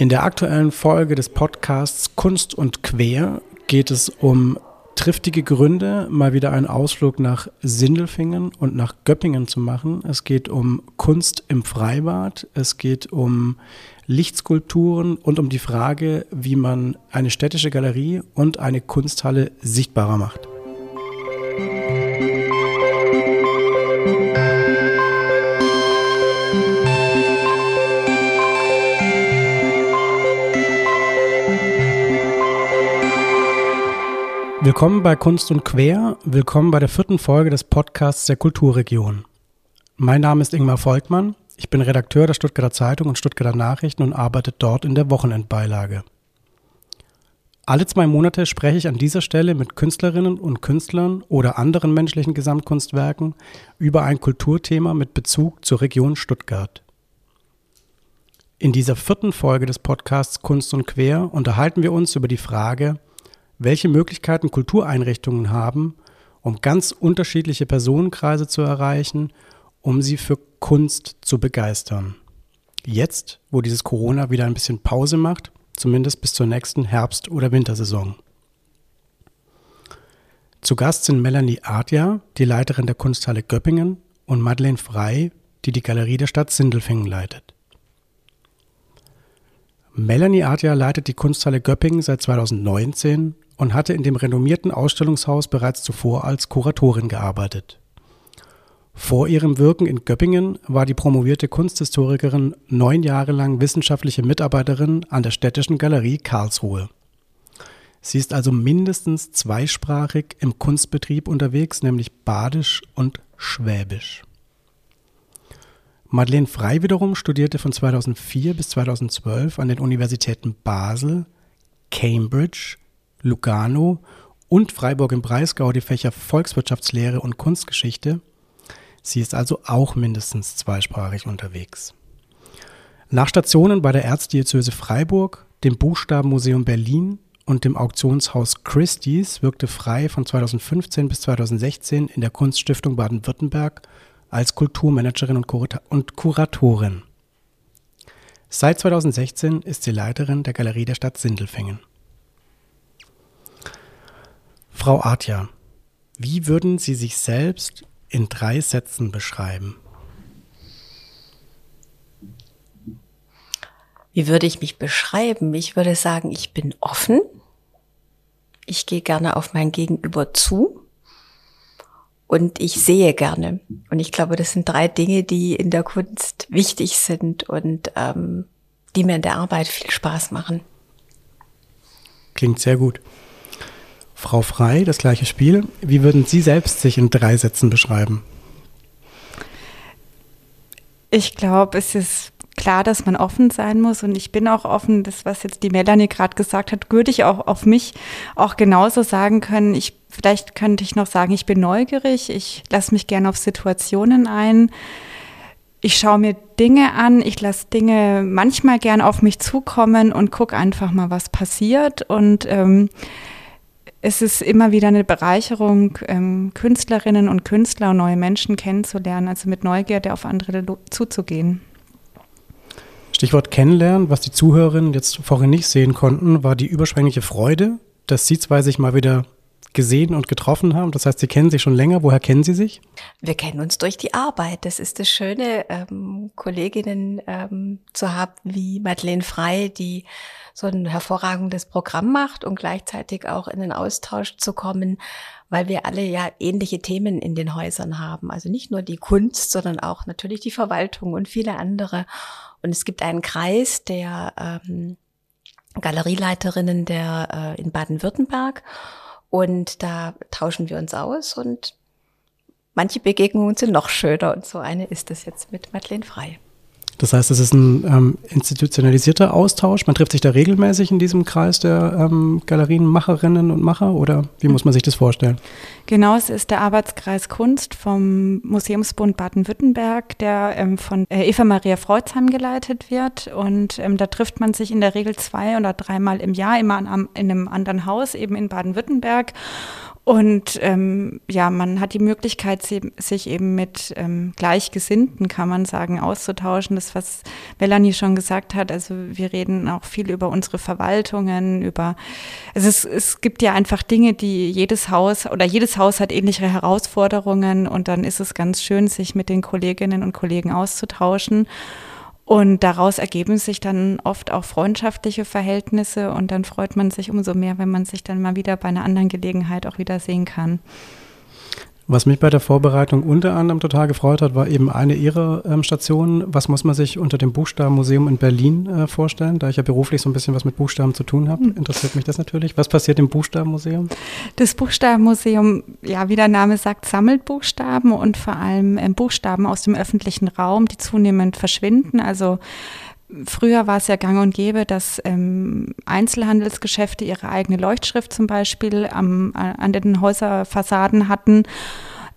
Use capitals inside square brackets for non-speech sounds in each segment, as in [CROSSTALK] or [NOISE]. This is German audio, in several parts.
In der aktuellen Folge des Podcasts Kunst und Quer geht es um triftige Gründe, mal wieder einen Ausflug nach Sindelfingen und nach Göppingen zu machen. Es geht um Kunst im Freibad, es geht um Lichtskulpturen und um die Frage, wie man eine städtische Galerie und eine Kunsthalle sichtbarer macht. Willkommen bei Kunst und Quer, willkommen bei der vierten Folge des Podcasts der Kulturregion. Mein Name ist Ingmar Volkmann, ich bin Redakteur der Stuttgarter Zeitung und Stuttgarter Nachrichten und arbeite dort in der Wochenendbeilage. Alle zwei Monate spreche ich an dieser Stelle mit Künstlerinnen und Künstlern oder anderen menschlichen Gesamtkunstwerken über ein Kulturthema mit Bezug zur Region Stuttgart. In dieser vierten Folge des Podcasts Kunst und Quer unterhalten wir uns über die Frage, welche Möglichkeiten Kultureinrichtungen haben, um ganz unterschiedliche Personenkreise zu erreichen, um sie für Kunst zu begeistern. Jetzt, wo dieses Corona wieder ein bisschen Pause macht, zumindest bis zur nächsten Herbst- oder Wintersaison. Zu Gast sind Melanie Adja, die Leiterin der Kunsthalle Göppingen, und Madeleine Frei, die die Galerie der Stadt Sindelfingen leitet. Melanie Adja leitet die Kunsthalle Göppingen seit 2019 und hatte in dem renommierten Ausstellungshaus bereits zuvor als Kuratorin gearbeitet. Vor ihrem Wirken in Göppingen war die promovierte Kunsthistorikerin neun Jahre lang wissenschaftliche Mitarbeiterin an der Städtischen Galerie Karlsruhe. Sie ist also mindestens zweisprachig im Kunstbetrieb unterwegs, nämlich Badisch und Schwäbisch. Madeleine Frei wiederum studierte von 2004 bis 2012 an den Universitäten Basel, Cambridge, Lugano und Freiburg im Breisgau die Fächer Volkswirtschaftslehre und Kunstgeschichte. Sie ist also auch mindestens zweisprachig unterwegs. Nach Stationen bei der Erzdiözese Freiburg, dem Buchstabenmuseum Berlin und dem Auktionshaus Christie's wirkte Frei von 2015 bis 2016 in der Kunststiftung Baden-Württemberg als Kulturmanagerin und Kuratorin. Seit 2016 ist sie Leiterin der Galerie der Stadt Sindelfingen. Frau Artja, wie würden Sie sich selbst in drei Sätzen beschreiben? Wie würde ich mich beschreiben? Ich würde sagen, ich bin offen. Ich gehe gerne auf mein Gegenüber zu. Und ich sehe gerne. Und ich glaube, das sind drei Dinge, die in der Kunst wichtig sind und ähm, die mir in der Arbeit viel Spaß machen. Klingt sehr gut. Frau Frei, das gleiche Spiel. Wie würden Sie selbst sich in drei Sätzen beschreiben? Ich glaube, es ist klar, dass man offen sein muss und ich bin auch offen. Das, was jetzt die Melanie gerade gesagt hat, würde ich auch auf mich auch genauso sagen können. Ich, vielleicht könnte ich noch sagen, ich bin neugierig. Ich lasse mich gerne auf Situationen ein. Ich schaue mir Dinge an, ich lasse Dinge manchmal gern auf mich zukommen und gucke einfach mal, was passiert. Und ähm, es ist immer wieder eine Bereicherung, ähm, Künstlerinnen und Künstler und neue Menschen kennenzulernen, also mit Neugierde auf andere zuzugehen. Stichwort kennenlernen, was die Zuhörerinnen jetzt vorhin nicht sehen konnten, war die überschwängliche Freude, dass Sie zwei sich mal wieder gesehen und getroffen haben. Das heißt, Sie kennen sich schon länger. Woher kennen Sie sich? Wir kennen uns durch die Arbeit. Das ist das Schöne, ähm, Kolleginnen ähm, zu haben wie Madeleine Frei, die so ein hervorragendes Programm macht und gleichzeitig auch in den Austausch zu kommen, weil wir alle ja ähnliche Themen in den Häusern haben. Also nicht nur die Kunst, sondern auch natürlich die Verwaltung und viele andere. Und es gibt einen Kreis der ähm, Galerieleiterinnen der äh, in Baden-Württemberg und da tauschen wir uns aus und manche Begegnungen sind noch schöner und so eine ist es jetzt mit Madeleine Frei. Das heißt, es ist ein ähm, institutionalisierter Austausch. Man trifft sich da regelmäßig in diesem Kreis der ähm, Galerienmacherinnen und Macher oder wie muss man sich das vorstellen? Genau, es ist der Arbeitskreis Kunst vom Museumsbund Baden-Württemberg, der ähm, von äh, Eva Maria Freuzheim geleitet wird. Und ähm, da trifft man sich in der Regel zwei oder dreimal im Jahr, immer an, in einem anderen Haus, eben in Baden-Württemberg. Und ähm, ja, man hat die Möglichkeit, sich eben mit ähm, Gleichgesinnten, kann man sagen, auszutauschen. Das, was Melanie schon gesagt hat. Also wir reden auch viel über unsere Verwaltungen, über also es, es gibt ja einfach Dinge, die jedes Haus oder jedes Haus hat ähnliche Herausforderungen und dann ist es ganz schön, sich mit den Kolleginnen und Kollegen auszutauschen. Und daraus ergeben sich dann oft auch freundschaftliche Verhältnisse und dann freut man sich umso mehr, wenn man sich dann mal wieder bei einer anderen Gelegenheit auch wieder sehen kann. Was mich bei der Vorbereitung unter anderem total gefreut hat, war eben eine Ihrer ähm, Stationen. Was muss man sich unter dem Buchstabenmuseum in Berlin äh, vorstellen? Da ich ja beruflich so ein bisschen was mit Buchstaben zu tun habe, hm. interessiert mich das natürlich. Was passiert im Buchstabenmuseum? Das Buchstabenmuseum, ja, wie der Name sagt, sammelt Buchstaben und vor allem äh, Buchstaben aus dem öffentlichen Raum, die zunehmend verschwinden. Also Früher war es ja gang und gäbe, dass ähm, Einzelhandelsgeschäfte ihre eigene Leuchtschrift zum Beispiel am, an den Häuserfassaden hatten.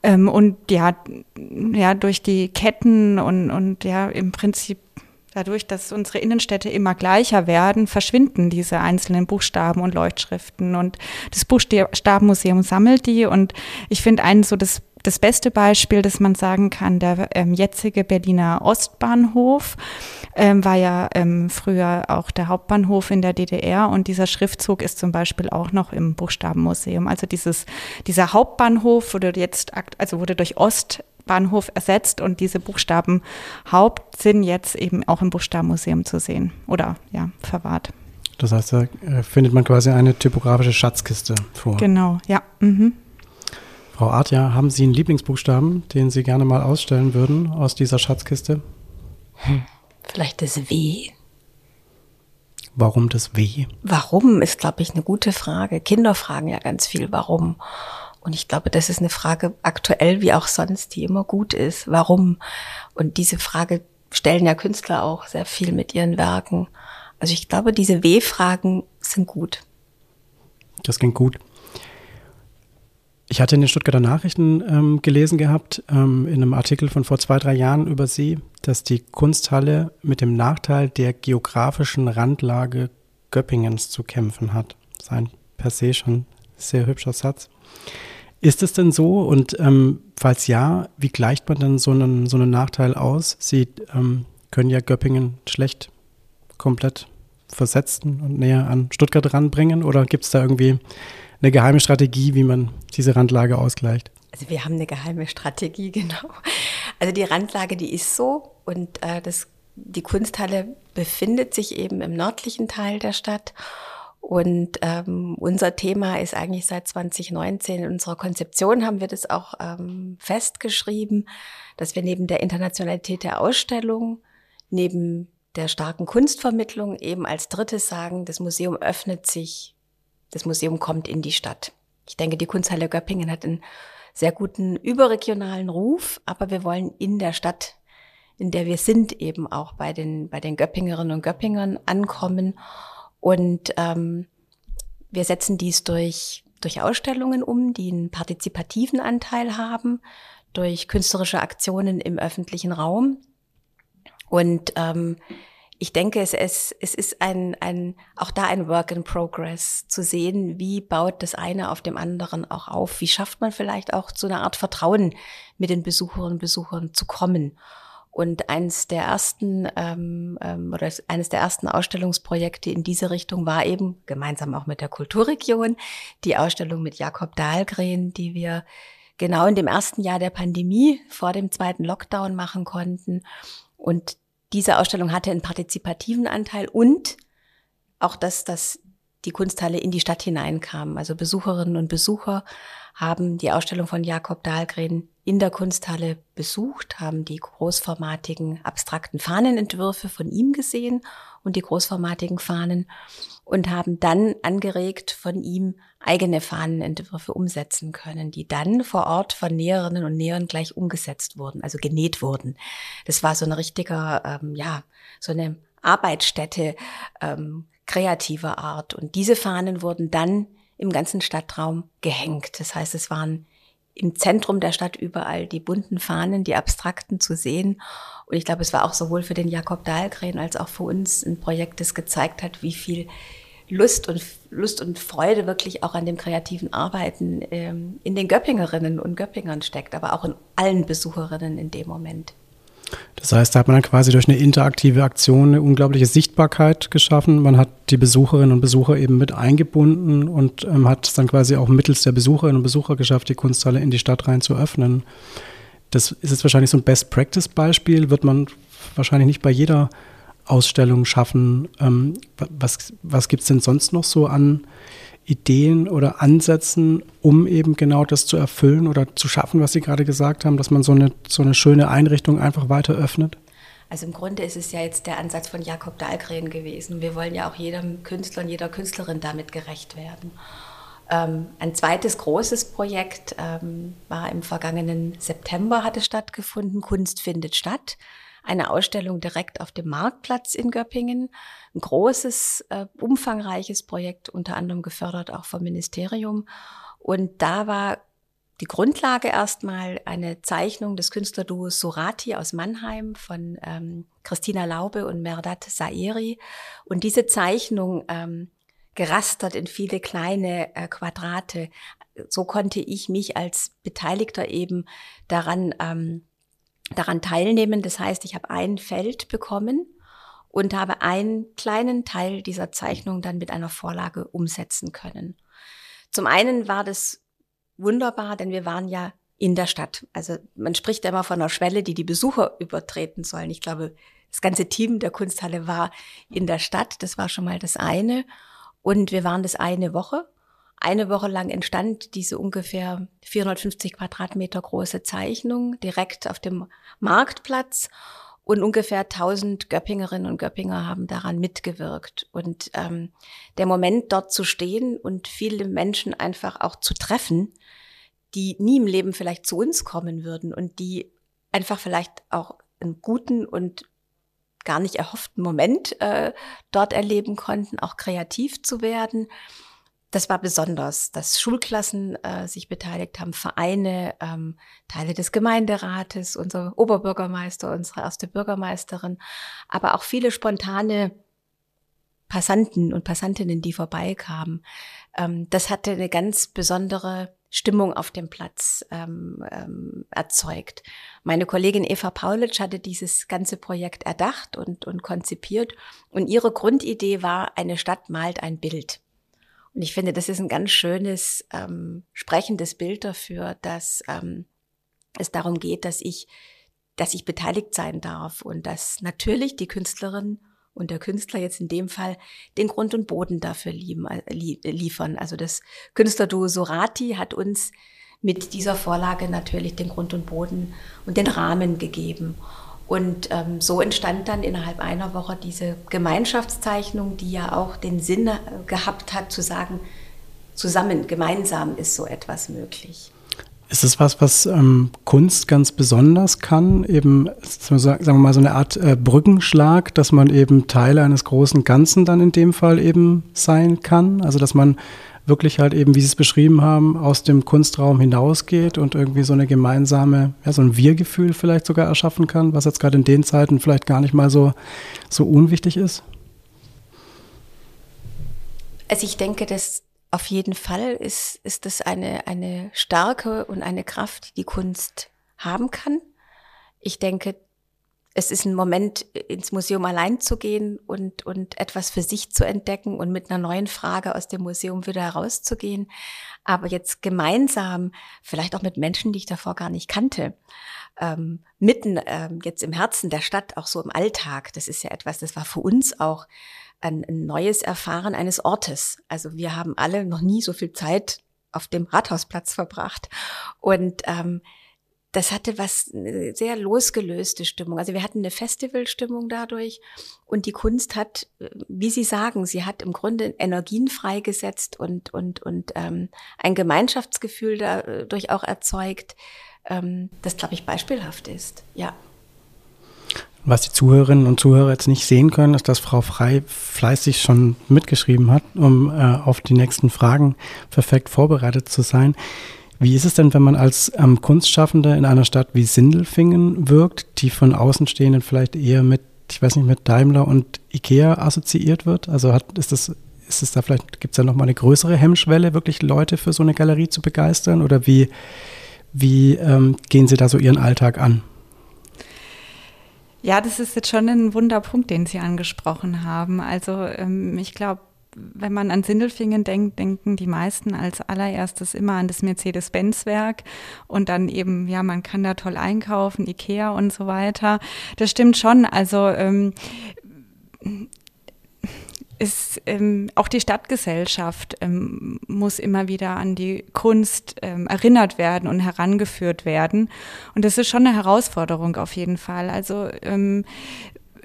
Ähm, und ja, ja, durch die Ketten und, und ja, im Prinzip dadurch, dass unsere Innenstädte immer gleicher werden, verschwinden diese einzelnen Buchstaben und Leuchtschriften. Und das Buchstabenmuseum sammelt die. Und ich finde einen so das das beste Beispiel, das man sagen kann, der ähm, jetzige Berliner Ostbahnhof ähm, war ja ähm, früher auch der Hauptbahnhof in der DDR und dieser Schriftzug ist zum Beispiel auch noch im Buchstabenmuseum. Also dieses, dieser Hauptbahnhof wurde jetzt, also wurde durch Ostbahnhof ersetzt und diese Buchstaben Haupt sind jetzt eben auch im Buchstabenmuseum zu sehen oder ja, verwahrt. Das heißt, da äh, findet man quasi eine typografische Schatzkiste vor. Genau, ja. Mhm. Frau Artja, haben Sie einen Lieblingsbuchstaben, den Sie gerne mal ausstellen würden aus dieser Schatzkiste? Hm, vielleicht das W. Warum das W? Warum ist, glaube ich, eine gute Frage. Kinder fragen ja ganz viel, warum. Und ich glaube, das ist eine Frage aktuell wie auch sonst, die immer gut ist. Warum? Und diese Frage stellen ja Künstler auch sehr viel mit ihren Werken. Also ich glaube, diese W-Fragen sind gut. Das klingt gut. Ich hatte in den Stuttgarter Nachrichten ähm, gelesen gehabt, ähm, in einem Artikel von vor zwei, drei Jahren über Sie, dass die Kunsthalle mit dem Nachteil der geografischen Randlage Göppingens zu kämpfen hat. Sein per se schon sehr hübscher Satz. Ist es denn so? Und ähm, falls ja, wie gleicht man denn so einen, so einen Nachteil aus? Sie ähm, können ja Göppingen schlecht komplett versetzen und näher an Stuttgart ranbringen? Oder gibt es da irgendwie eine geheime Strategie, wie man diese Randlage ausgleicht? Also wir haben eine geheime Strategie, [LAUGHS] genau. Also die Randlage, die ist so und äh, das, die Kunsthalle befindet sich eben im nördlichen Teil der Stadt. Und ähm, unser Thema ist eigentlich seit 2019 in unserer Konzeption haben wir das auch ähm, festgeschrieben, dass wir neben der Internationalität der Ausstellung, neben der starken Kunstvermittlung eben als drittes sagen, das Museum öffnet sich das Museum kommt in die Stadt. Ich denke, die Kunsthalle Göppingen hat einen sehr guten überregionalen Ruf, aber wir wollen in der Stadt, in der wir sind, eben auch bei den, bei den Göppingerinnen und Göppingern ankommen. Und ähm, wir setzen dies durch, durch Ausstellungen um, die einen partizipativen Anteil haben, durch künstlerische Aktionen im öffentlichen Raum. Und ähm, ich denke, es, es, es ist ein, ein, auch da ein Work in Progress zu sehen, wie baut das eine auf dem anderen auch auf, wie schafft man vielleicht auch zu einer Art Vertrauen mit den Besucherinnen und Besuchern zu kommen. Und eines der ersten ähm, ähm, oder eines der ersten Ausstellungsprojekte in diese Richtung war eben gemeinsam auch mit der Kulturregion die Ausstellung mit Jakob Dahlgren, die wir genau in dem ersten Jahr der Pandemie vor dem zweiten Lockdown machen konnten. Und diese Ausstellung hatte einen partizipativen Anteil und auch das, dass die Kunsthalle in die Stadt hineinkam. Also Besucherinnen und Besucher haben die Ausstellung von Jakob Dahlgren in der Kunsthalle besucht, haben die großformatigen abstrakten Fahnenentwürfe von ihm gesehen und die großformatigen Fahnen und haben dann angeregt von ihm eigene Fahnenentwürfe umsetzen können, die dann vor Ort von Näherinnen und Nähern gleich umgesetzt wurden, also genäht wurden. Das war so ein richtiger, ähm, ja, so eine Arbeitsstätte ähm, kreativer Art. Und diese Fahnen wurden dann im ganzen Stadtraum gehängt. Das heißt, es waren im Zentrum der Stadt überall die bunten Fahnen, die abstrakten zu sehen. Und ich glaube, es war auch sowohl für den Jakob Dahlgren als auch für uns ein Projekt, das gezeigt hat, wie viel Lust und Lust und Freude wirklich auch an dem kreativen Arbeiten ähm, in den Göppingerinnen und Göppingern steckt, aber auch in allen Besucherinnen in dem Moment. Das heißt, da hat man dann quasi durch eine interaktive Aktion eine unglaubliche Sichtbarkeit geschaffen. Man hat die Besucherinnen und Besucher eben mit eingebunden und ähm, hat es dann quasi auch mittels der Besucherinnen und Besucher geschafft, die Kunsthalle in die Stadt rein zu öffnen. Das ist jetzt wahrscheinlich so ein Best-Practice-Beispiel, wird man wahrscheinlich nicht bei jeder Ausstellung schaffen. Ähm, was was gibt es denn sonst noch so an Ideen oder Ansätzen, um eben genau das zu erfüllen oder zu schaffen, was Sie gerade gesagt haben, dass man so eine, so eine schöne Einrichtung einfach weiter öffnet? Also im Grunde ist es ja jetzt der Ansatz von Jakob Dahlgren gewesen. Wir wollen ja auch jedem Künstler und jeder Künstlerin damit gerecht werden. Ähm, ein zweites großes Projekt ähm, war im vergangenen September, hatte stattgefunden, Kunst findet statt eine Ausstellung direkt auf dem Marktplatz in Göppingen. Ein großes, äh, umfangreiches Projekt, unter anderem gefördert auch vom Ministerium. Und da war die Grundlage erstmal eine Zeichnung des Künstlerduos Surati aus Mannheim von ähm, Christina Laube und Merdat Saeri. Und diese Zeichnung ähm, gerastert in viele kleine äh, Quadrate. So konnte ich mich als Beteiligter eben daran ähm, daran teilnehmen. Das heißt, ich habe ein Feld bekommen und habe einen kleinen Teil dieser Zeichnung dann mit einer Vorlage umsetzen können. Zum einen war das wunderbar, denn wir waren ja in der Stadt. Also man spricht immer von einer Schwelle, die die Besucher übertreten sollen. Ich glaube, das ganze Team der Kunsthalle war in der Stadt. Das war schon mal das eine. Und wir waren das eine Woche eine Woche lang entstand diese ungefähr 450 Quadratmeter große Zeichnung direkt auf dem Marktplatz und ungefähr 1000 Göppingerinnen und Göppinger haben daran mitgewirkt. Und ähm, der Moment, dort zu stehen und viele Menschen einfach auch zu treffen, die nie im Leben vielleicht zu uns kommen würden und die einfach vielleicht auch einen guten und gar nicht erhofften Moment äh, dort erleben konnten, auch kreativ zu werden das war besonders, dass Schulklassen äh, sich beteiligt haben, Vereine, ähm, Teile des Gemeinderates, unser Oberbürgermeister, unsere erste Bürgermeisterin, aber auch viele spontane Passanten und Passantinnen, die vorbeikamen. Ähm, das hatte eine ganz besondere Stimmung auf dem Platz ähm, ähm, erzeugt. Meine Kollegin Eva Paulitsch hatte dieses ganze Projekt erdacht und, und konzipiert und ihre Grundidee war, eine Stadt malt ein Bild. Und ich finde, das ist ein ganz schönes, ähm, sprechendes Bild dafür, dass ähm, es darum geht, dass ich, dass ich beteiligt sein darf und dass natürlich die Künstlerin und der Künstler jetzt in dem Fall den Grund und Boden dafür lieben, äh, liefern. Also das Künstlerduo Sorati hat uns mit dieser Vorlage natürlich den Grund und Boden und den Rahmen gegeben. Und ähm, so entstand dann innerhalb einer Woche diese Gemeinschaftszeichnung, die ja auch den Sinn äh, gehabt hat, zu sagen, zusammen, gemeinsam ist so etwas möglich. Ist es was, was ähm, Kunst ganz besonders kann? Eben, sagen wir mal, so eine Art äh, Brückenschlag, dass man eben Teile eines großen Ganzen dann in dem Fall eben sein kann? Also, dass man wirklich halt eben, wie Sie es beschrieben haben, aus dem Kunstraum hinausgeht und irgendwie so eine gemeinsame, ja, so ein Wir-Gefühl vielleicht sogar erschaffen kann, was jetzt gerade in den Zeiten vielleicht gar nicht mal so, so unwichtig ist? Also ich denke, dass auf jeden Fall ist, ist das eine, eine Stärke und eine Kraft, die die Kunst haben kann. Ich denke, es ist ein Moment, ins Museum allein zu gehen und, und etwas für sich zu entdecken und mit einer neuen Frage aus dem Museum wieder herauszugehen. Aber jetzt gemeinsam, vielleicht auch mit Menschen, die ich davor gar nicht kannte, ähm, mitten ähm, jetzt im Herzen der Stadt, auch so im Alltag, das ist ja etwas, das war für uns auch ein, ein neues Erfahren eines Ortes. Also wir haben alle noch nie so viel Zeit auf dem Rathausplatz verbracht. Und ähm, das hatte was eine sehr losgelöste Stimmung. Also wir hatten eine Festivalstimmung dadurch und die Kunst hat, wie Sie sagen, sie hat im Grunde Energien freigesetzt und und und ähm, ein Gemeinschaftsgefühl dadurch auch erzeugt, ähm, das glaube ich beispielhaft ist. Ja. Was die Zuhörerinnen und Zuhörer jetzt nicht sehen können, ist, dass Frau Frei fleißig schon mitgeschrieben hat, um äh, auf die nächsten Fragen perfekt vorbereitet zu sein. Wie ist es denn, wenn man als ähm, Kunstschaffender in einer Stadt wie Sindelfingen wirkt, die von Außenstehenden vielleicht eher mit, ich weiß nicht, mit Daimler und Ikea assoziiert wird? Also hat, ist das ist es da vielleicht, gibt es da nochmal eine größere Hemmschwelle, wirklich Leute für so eine Galerie zu begeistern? Oder wie, wie ähm, gehen Sie da so Ihren Alltag an? Ja, das ist jetzt schon ein Wunderpunkt, den Sie angesprochen haben. Also ähm, ich glaube, wenn man an Sindelfingen denkt, denken die meisten als allererstes immer an das Mercedes-Benz-Werk und dann eben, ja, man kann da toll einkaufen, Ikea und so weiter. Das stimmt schon. Also ähm, ist ähm, auch die Stadtgesellschaft ähm, muss immer wieder an die Kunst ähm, erinnert werden und herangeführt werden. Und das ist schon eine Herausforderung auf jeden Fall. Also ähm,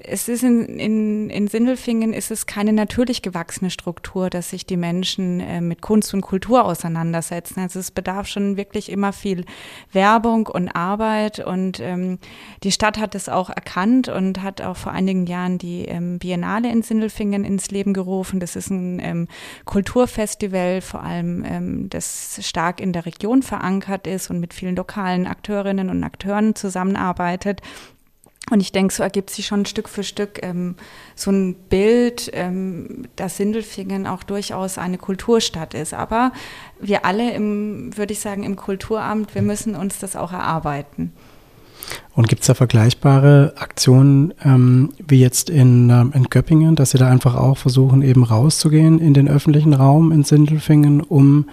es ist in, in, in Sindelfingen ist es keine natürlich gewachsene Struktur, dass sich die Menschen äh, mit Kunst und Kultur auseinandersetzen. Also es bedarf schon wirklich immer viel Werbung und Arbeit und ähm, die Stadt hat es auch erkannt und hat auch vor einigen Jahren die ähm, Biennale in Sindelfingen ins Leben gerufen. Das ist ein ähm, Kulturfestival, vor allem ähm, das stark in der Region verankert ist und mit vielen lokalen Akteurinnen und Akteuren zusammenarbeitet. Und ich denke, so ergibt sich schon Stück für Stück ähm, so ein Bild, ähm, dass Sindelfingen auch durchaus eine Kulturstadt ist. Aber wir alle, im, würde ich sagen, im Kulturamt, wir müssen uns das auch erarbeiten. Und gibt es da vergleichbare Aktionen ähm, wie jetzt in, ähm, in Göppingen, dass Sie da einfach auch versuchen, eben rauszugehen in den öffentlichen Raum in Sindelfingen, um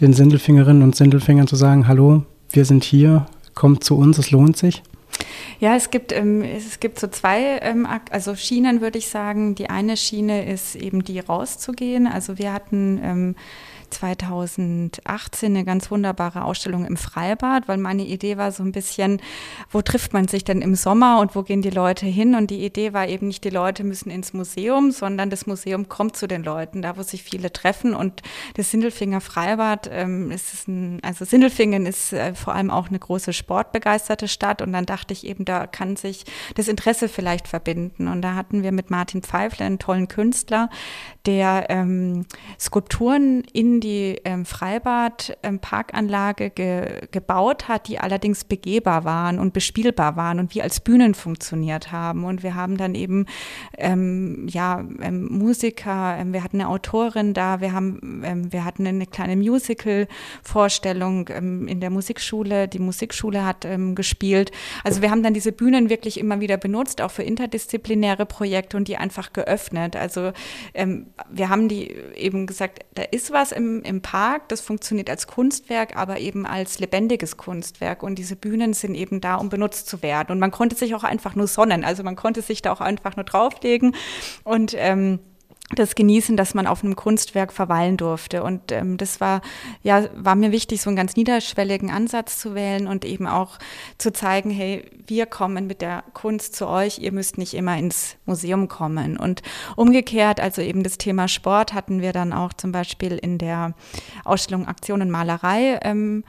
den Sindelfingerinnen und Sindelfingern zu sagen, hallo, wir sind hier, kommt zu uns, es lohnt sich? Ja, es gibt, ähm, es gibt so zwei ähm, also Schienen, würde ich sagen. Die eine Schiene ist eben die rauszugehen. Also wir hatten ähm, 2018 eine ganz wunderbare Ausstellung im Freibad, weil meine Idee war so ein bisschen, wo trifft man sich denn im Sommer und wo gehen die Leute hin? Und die Idee war eben nicht, die Leute müssen ins Museum, sondern das Museum kommt zu den Leuten, da wo sich viele treffen. Und das Sindelfinger Freibad ähm, ist ein, also Sindelfingen ist äh, vor allem auch eine große sportbegeisterte Stadt. Und dann dachte ich eben, da kann sich das Interesse vielleicht verbinden. Und da hatten wir mit Martin Pfeifler einen tollen Künstler, der ähm, Skulpturen in die ähm, Freibad-Parkanlage ähm, ge gebaut hat, die allerdings begehbar waren und bespielbar waren und wie als Bühnen funktioniert haben. Und wir haben dann eben ähm, ja ähm, Musiker, ähm, wir hatten eine Autorin da, wir haben wir hatten eine kleine Musical-Vorstellung in der Musikschule. Die Musikschule hat gespielt. Also wir haben dann diese Bühnen wirklich immer wieder benutzt, auch für interdisziplinäre Projekte und die einfach geöffnet. Also ähm, wir haben die eben gesagt, da ist was im, im Park, das funktioniert als Kunstwerk, aber eben als lebendiges Kunstwerk. Und diese Bühnen sind eben da, um benutzt zu werden. Und man konnte sich auch einfach nur sonnen. Also man konnte sich da auch einfach nur drauflegen. Und ähm, das genießen, dass man auf einem Kunstwerk verweilen durfte. Und ähm, das war, ja, war mir wichtig, so einen ganz niederschwelligen Ansatz zu wählen und eben auch zu zeigen, hey, wir kommen mit der Kunst zu euch, ihr müsst nicht immer ins Museum kommen. Und umgekehrt, also eben das Thema Sport hatten wir dann auch zum Beispiel in der Ausstellung Aktion und Malerei ähm,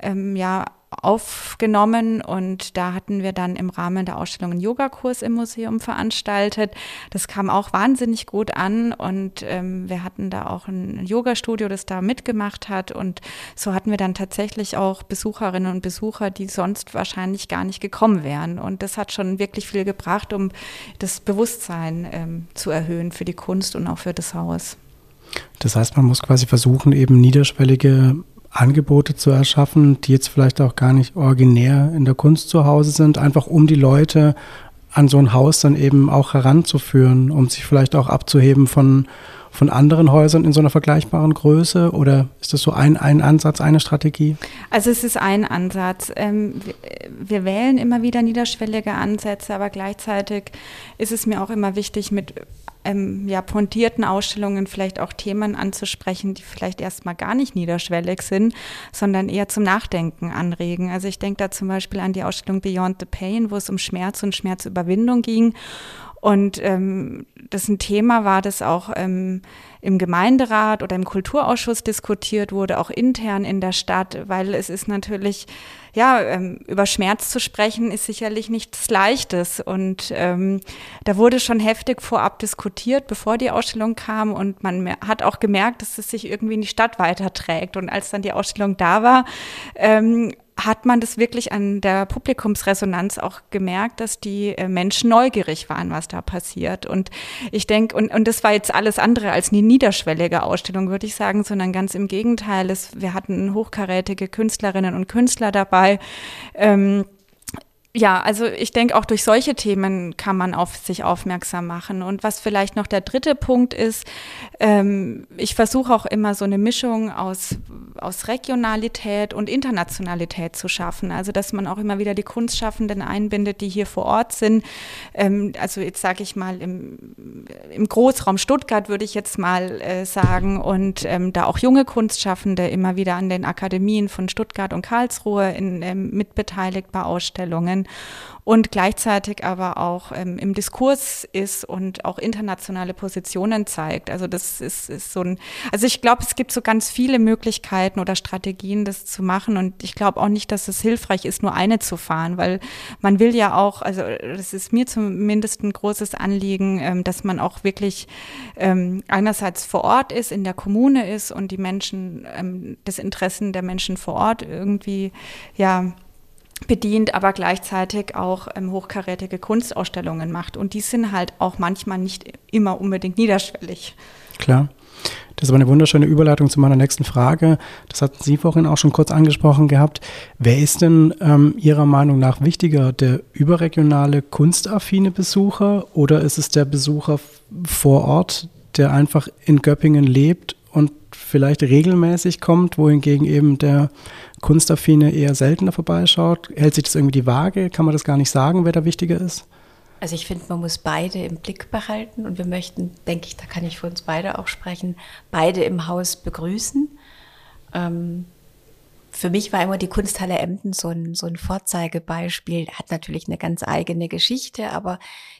ähm, ja aufgenommen und da hatten wir dann im Rahmen der Ausstellung einen Yogakurs im Museum veranstaltet. Das kam auch wahnsinnig gut an und ähm, wir hatten da auch ein Yoga-Studio, das da mitgemacht hat und so hatten wir dann tatsächlich auch Besucherinnen und Besucher, die sonst wahrscheinlich gar nicht gekommen wären und das hat schon wirklich viel gebracht, um das Bewusstsein ähm, zu erhöhen für die Kunst und auch für das Haus. Das heißt, man muss quasi versuchen, eben niederschwellige Angebote zu erschaffen, die jetzt vielleicht auch gar nicht originär in der Kunst zu Hause sind, einfach um die Leute an so ein Haus dann eben auch heranzuführen, um sich vielleicht auch abzuheben von, von anderen Häusern in so einer vergleichbaren Größe? Oder ist das so ein, ein Ansatz, eine Strategie? Also es ist ein Ansatz. Ähm, wir, wir wählen immer wieder niederschwellige Ansätze, aber gleichzeitig ist es mir auch immer wichtig, mit ähm, ja, pointierten Ausstellungen vielleicht auch Themen anzusprechen, die vielleicht erstmal gar nicht niederschwellig sind, sondern eher zum Nachdenken anregen. Also ich denke da zum Beispiel an die Ausstellung Beyond the Pain, wo es um Schmerz und Schmerzüberwindung ging. Und ähm, das ein Thema war, das auch ähm, im Gemeinderat oder im Kulturausschuss diskutiert wurde, auch intern in der Stadt, weil es ist natürlich, ja, ähm, über Schmerz zu sprechen, ist sicherlich nichts Leichtes. Und ähm, da wurde schon heftig vorab diskutiert, bevor die Ausstellung kam. Und man hat auch gemerkt, dass es sich irgendwie in die Stadt weiterträgt. Und als dann die Ausstellung da war, ähm, hat man das wirklich an der Publikumsresonanz auch gemerkt, dass die äh, Menschen neugierig waren, was da passiert. Und ich denke, und, und das war jetzt alles andere als eine niederschwellige Ausstellung, würde ich sagen, sondern ganz im Gegenteil. Es, wir hatten hochkarätige Künstlerinnen und Künstler dabei. Ähm, ja, also ich denke, auch durch solche Themen kann man auf sich aufmerksam machen. Und was vielleicht noch der dritte Punkt ist, ähm, ich versuche auch immer so eine Mischung aus, aus Regionalität und Internationalität zu schaffen. Also dass man auch immer wieder die Kunstschaffenden einbindet, die hier vor Ort sind. Ähm, also jetzt sage ich mal im, im Großraum Stuttgart würde ich jetzt mal äh, sagen und ähm, da auch junge Kunstschaffende immer wieder an den Akademien von Stuttgart und Karlsruhe in, ähm, mitbeteiligt bei Ausstellungen können und gleichzeitig aber auch ähm, im Diskurs ist und auch internationale Positionen zeigt. Also das ist, ist so ein, also ich glaube, es gibt so ganz viele Möglichkeiten oder Strategien, das zu machen und ich glaube auch nicht, dass es hilfreich ist, nur eine zu fahren, weil man will ja auch, also das ist mir zumindest ein großes Anliegen, ähm, dass man auch wirklich ähm, einerseits vor Ort ist, in der Kommune ist und die Menschen, ähm, das Interessen der Menschen vor Ort irgendwie, ja, bedient, aber gleichzeitig auch ähm, hochkarätige Kunstausstellungen macht. Und die sind halt auch manchmal nicht immer unbedingt niederschwellig. Klar. Das ist aber eine wunderschöne Überleitung zu meiner nächsten Frage. Das hatten Sie vorhin auch schon kurz angesprochen gehabt. Wer ist denn ähm, Ihrer Meinung nach wichtiger, der überregionale kunstaffine Besucher oder ist es der Besucher vor Ort, der einfach in Göppingen lebt vielleicht regelmäßig kommt, wohingegen eben der Kunstaffine eher seltener vorbeischaut? Hält sich das irgendwie die Waage? Kann man das gar nicht sagen, wer da wichtiger ist? Also ich finde, man muss beide im Blick behalten und wir möchten, denke ich, da kann ich für uns beide auch sprechen, beide im Haus begrüßen. Ähm, für mich war immer die Kunsthalle Emden so ein, so ein Vorzeigebeispiel. Hat natürlich eine ganz eigene Geschichte, aber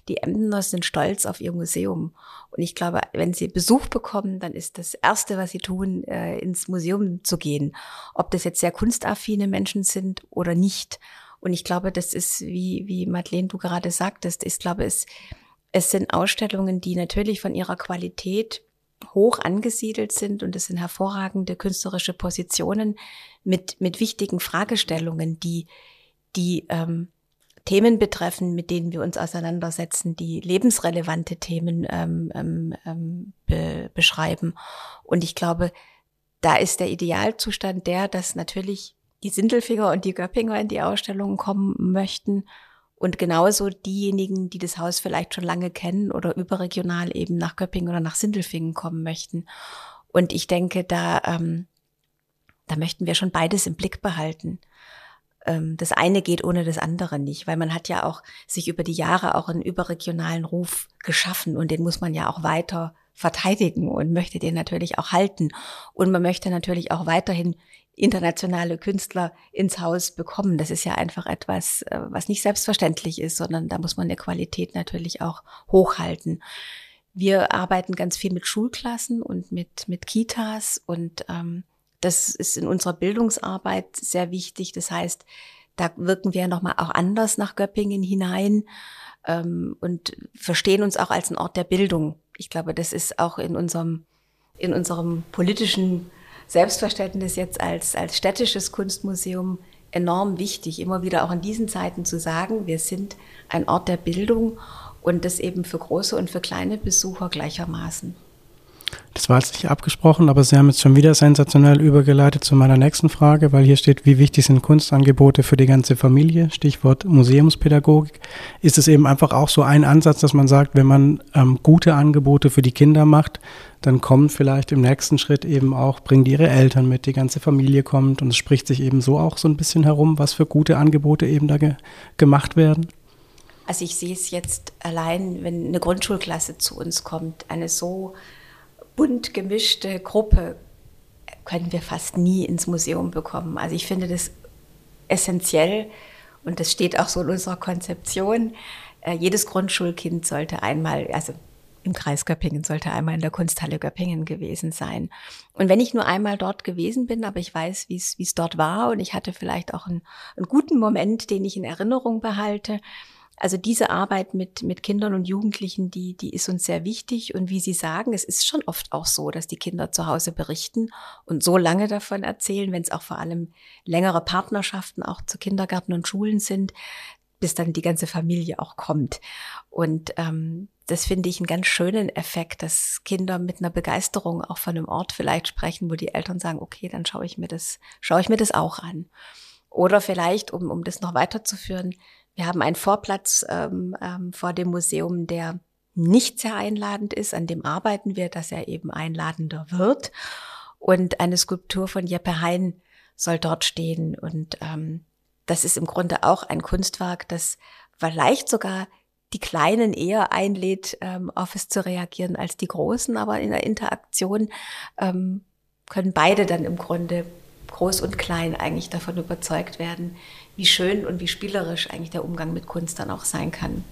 die Emdener sind stolz auf ihr Museum. Und ich glaube, wenn sie Besuch bekommen, dann ist das Erste, was sie tun, äh, ins Museum zu gehen. Ob das jetzt sehr kunstaffine Menschen sind oder nicht. Und ich glaube, das ist, wie, wie Madeleine du gerade sagtest, ich glaube, es, es sind Ausstellungen, die natürlich von ihrer Qualität hoch angesiedelt sind und es sind hervorragende künstlerische Positionen mit, mit wichtigen Fragestellungen, die, die ähm, Themen betreffen, mit denen wir uns auseinandersetzen, die lebensrelevante Themen ähm, ähm, ähm, be beschreiben. Und ich glaube, da ist der Idealzustand der, dass natürlich die Sindelfinger und die Göppinger in die Ausstellungen kommen möchten und genauso diejenigen, die das Haus vielleicht schon lange kennen oder überregional eben nach Göppingen oder nach Sindelfingen kommen möchten. Und ich denke, da, ähm, da möchten wir schon beides im Blick behalten ähm, das eine geht ohne das andere nicht, weil man hat ja auch sich über die Jahre auch einen überregionalen Ruf geschaffen und den muss man ja auch weiter verteidigen und möchte den natürlich auch halten. Und man möchte natürlich auch weiterhin internationale Künstler ins Haus bekommen. Das ist ja einfach etwas, äh, was nicht selbstverständlich ist, sondern da muss man eine Qualität natürlich auch hochhalten. Wir arbeiten ganz viel mit Schulklassen und mit, mit Kitas und ähm, das ist in unserer Bildungsarbeit sehr wichtig. Das heißt, da wirken wir nochmal auch anders nach Göppingen hinein ähm, und verstehen uns auch als ein Ort der Bildung. Ich glaube, das ist auch in unserem, in unserem politischen Selbstverständnis jetzt als, als städtisches Kunstmuseum enorm wichtig, immer wieder auch in diesen Zeiten zu sagen, wir sind ein Ort der Bildung und das eben für große und für kleine Besucher gleichermaßen. Das war jetzt nicht abgesprochen, aber Sie haben jetzt schon wieder sensationell übergeleitet zu meiner nächsten Frage, weil hier steht, wie wichtig sind Kunstangebote für die ganze Familie? Stichwort Museumspädagogik. Ist es eben einfach auch so ein Ansatz, dass man sagt, wenn man ähm, gute Angebote für die Kinder macht, dann kommen vielleicht im nächsten Schritt eben auch, bringen die ihre Eltern mit, die ganze Familie kommt und es spricht sich eben so auch so ein bisschen herum, was für gute Angebote eben da ge gemacht werden? Also ich sehe es jetzt allein, wenn eine Grundschulklasse zu uns kommt, eine so bunt gemischte Gruppe können wir fast nie ins Museum bekommen. Also ich finde das essentiell und das steht auch so in unserer Konzeption. Äh, jedes Grundschulkind sollte einmal, also im Kreis Göppingen sollte einmal in der Kunsthalle Göppingen gewesen sein. Und wenn ich nur einmal dort gewesen bin, aber ich weiß, wie es dort war und ich hatte vielleicht auch einen, einen guten Moment, den ich in Erinnerung behalte, also diese Arbeit mit, mit Kindern und Jugendlichen, die, die ist uns sehr wichtig. Und wie Sie sagen, es ist schon oft auch so, dass die Kinder zu Hause berichten und so lange davon erzählen, wenn es auch vor allem längere Partnerschaften auch zu Kindergärten und Schulen sind, bis dann die ganze Familie auch kommt. Und ähm, das finde ich einen ganz schönen Effekt, dass Kinder mit einer Begeisterung auch von einem Ort vielleicht sprechen, wo die Eltern sagen, okay, dann schaue ich mir das, schaue ich mir das auch an. Oder vielleicht, um, um das noch weiterzuführen, wir haben einen Vorplatz ähm, ähm, vor dem Museum, der nicht sehr einladend ist. An dem arbeiten wir, dass er eben einladender wird. Und eine Skulptur von Jeppe Hein soll dort stehen. Und ähm, das ist im Grunde auch ein Kunstwerk, das vielleicht sogar die Kleinen eher einlädt, ähm, auf es zu reagieren als die Großen. Aber in der Interaktion ähm, können beide dann im Grunde groß und klein eigentlich davon überzeugt werden, wie schön und wie spielerisch eigentlich der Umgang mit Kunst dann auch sein kann.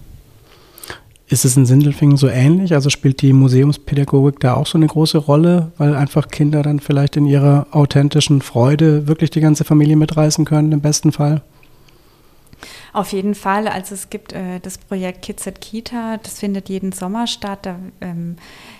Ist es in Sindelfingen so ähnlich? Also spielt die Museumspädagogik da auch so eine große Rolle, weil einfach Kinder dann vielleicht in ihrer authentischen Freude wirklich die ganze Familie mitreißen können, im besten Fall? Auf jeden Fall. Also es gibt äh, das Projekt Kids at Kita, das findet jeden Sommer statt. Da ähm,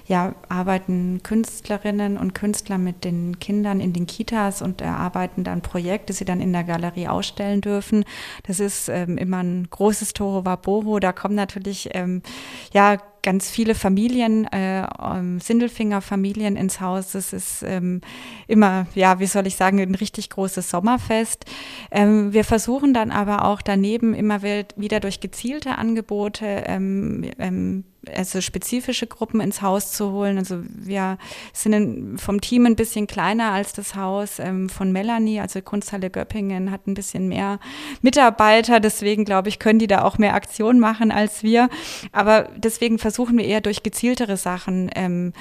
ja, arbeiten Künstlerinnen und Künstler mit den Kindern in den Kitas und erarbeiten dann Projekte, sie dann in der Galerie ausstellen dürfen. Das ist ähm, immer ein großes Toro Waboho. Da kommen natürlich ähm, ja ganz viele Familien, äh, ähm, Sindelfinger-Familien ins Haus. Es ist ähm, immer, ja, wie soll ich sagen, ein richtig großes Sommerfest. Ähm, wir versuchen dann aber auch daneben immer wieder durch gezielte Angebote ähm, ähm, also spezifische Gruppen ins Haus zu holen. Also wir sind vom Team ein bisschen kleiner als das Haus ähm, von Melanie, also Kunsthalle Göppingen hat ein bisschen mehr Mitarbeiter, deswegen glaube ich, können die da auch mehr Aktionen machen als wir. Aber deswegen versuchen wir eher durch gezieltere Sachen ähm,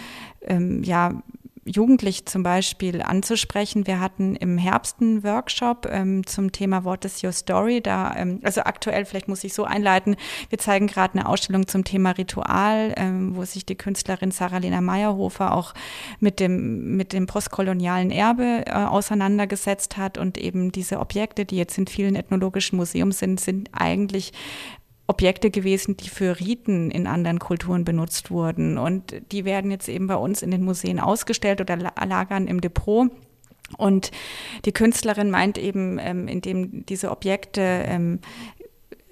ähm, ja Jugendliche zum Beispiel anzusprechen. Wir hatten im Herbst einen Workshop ähm, zum Thema What is your story? Da, ähm, also aktuell, vielleicht muss ich so einleiten, wir zeigen gerade eine Ausstellung zum Thema Ritual, ähm, wo sich die Künstlerin Sarah-Lena Meyerhofer auch mit dem, mit dem postkolonialen Erbe äh, auseinandergesetzt hat und eben diese Objekte, die jetzt in vielen ethnologischen Museen sind, sind eigentlich Objekte gewesen, die für Riten in anderen Kulturen benutzt wurden. Und die werden jetzt eben bei uns in den Museen ausgestellt oder lagern im Depot. Und die Künstlerin meint eben, ähm, indem diese Objekte ähm,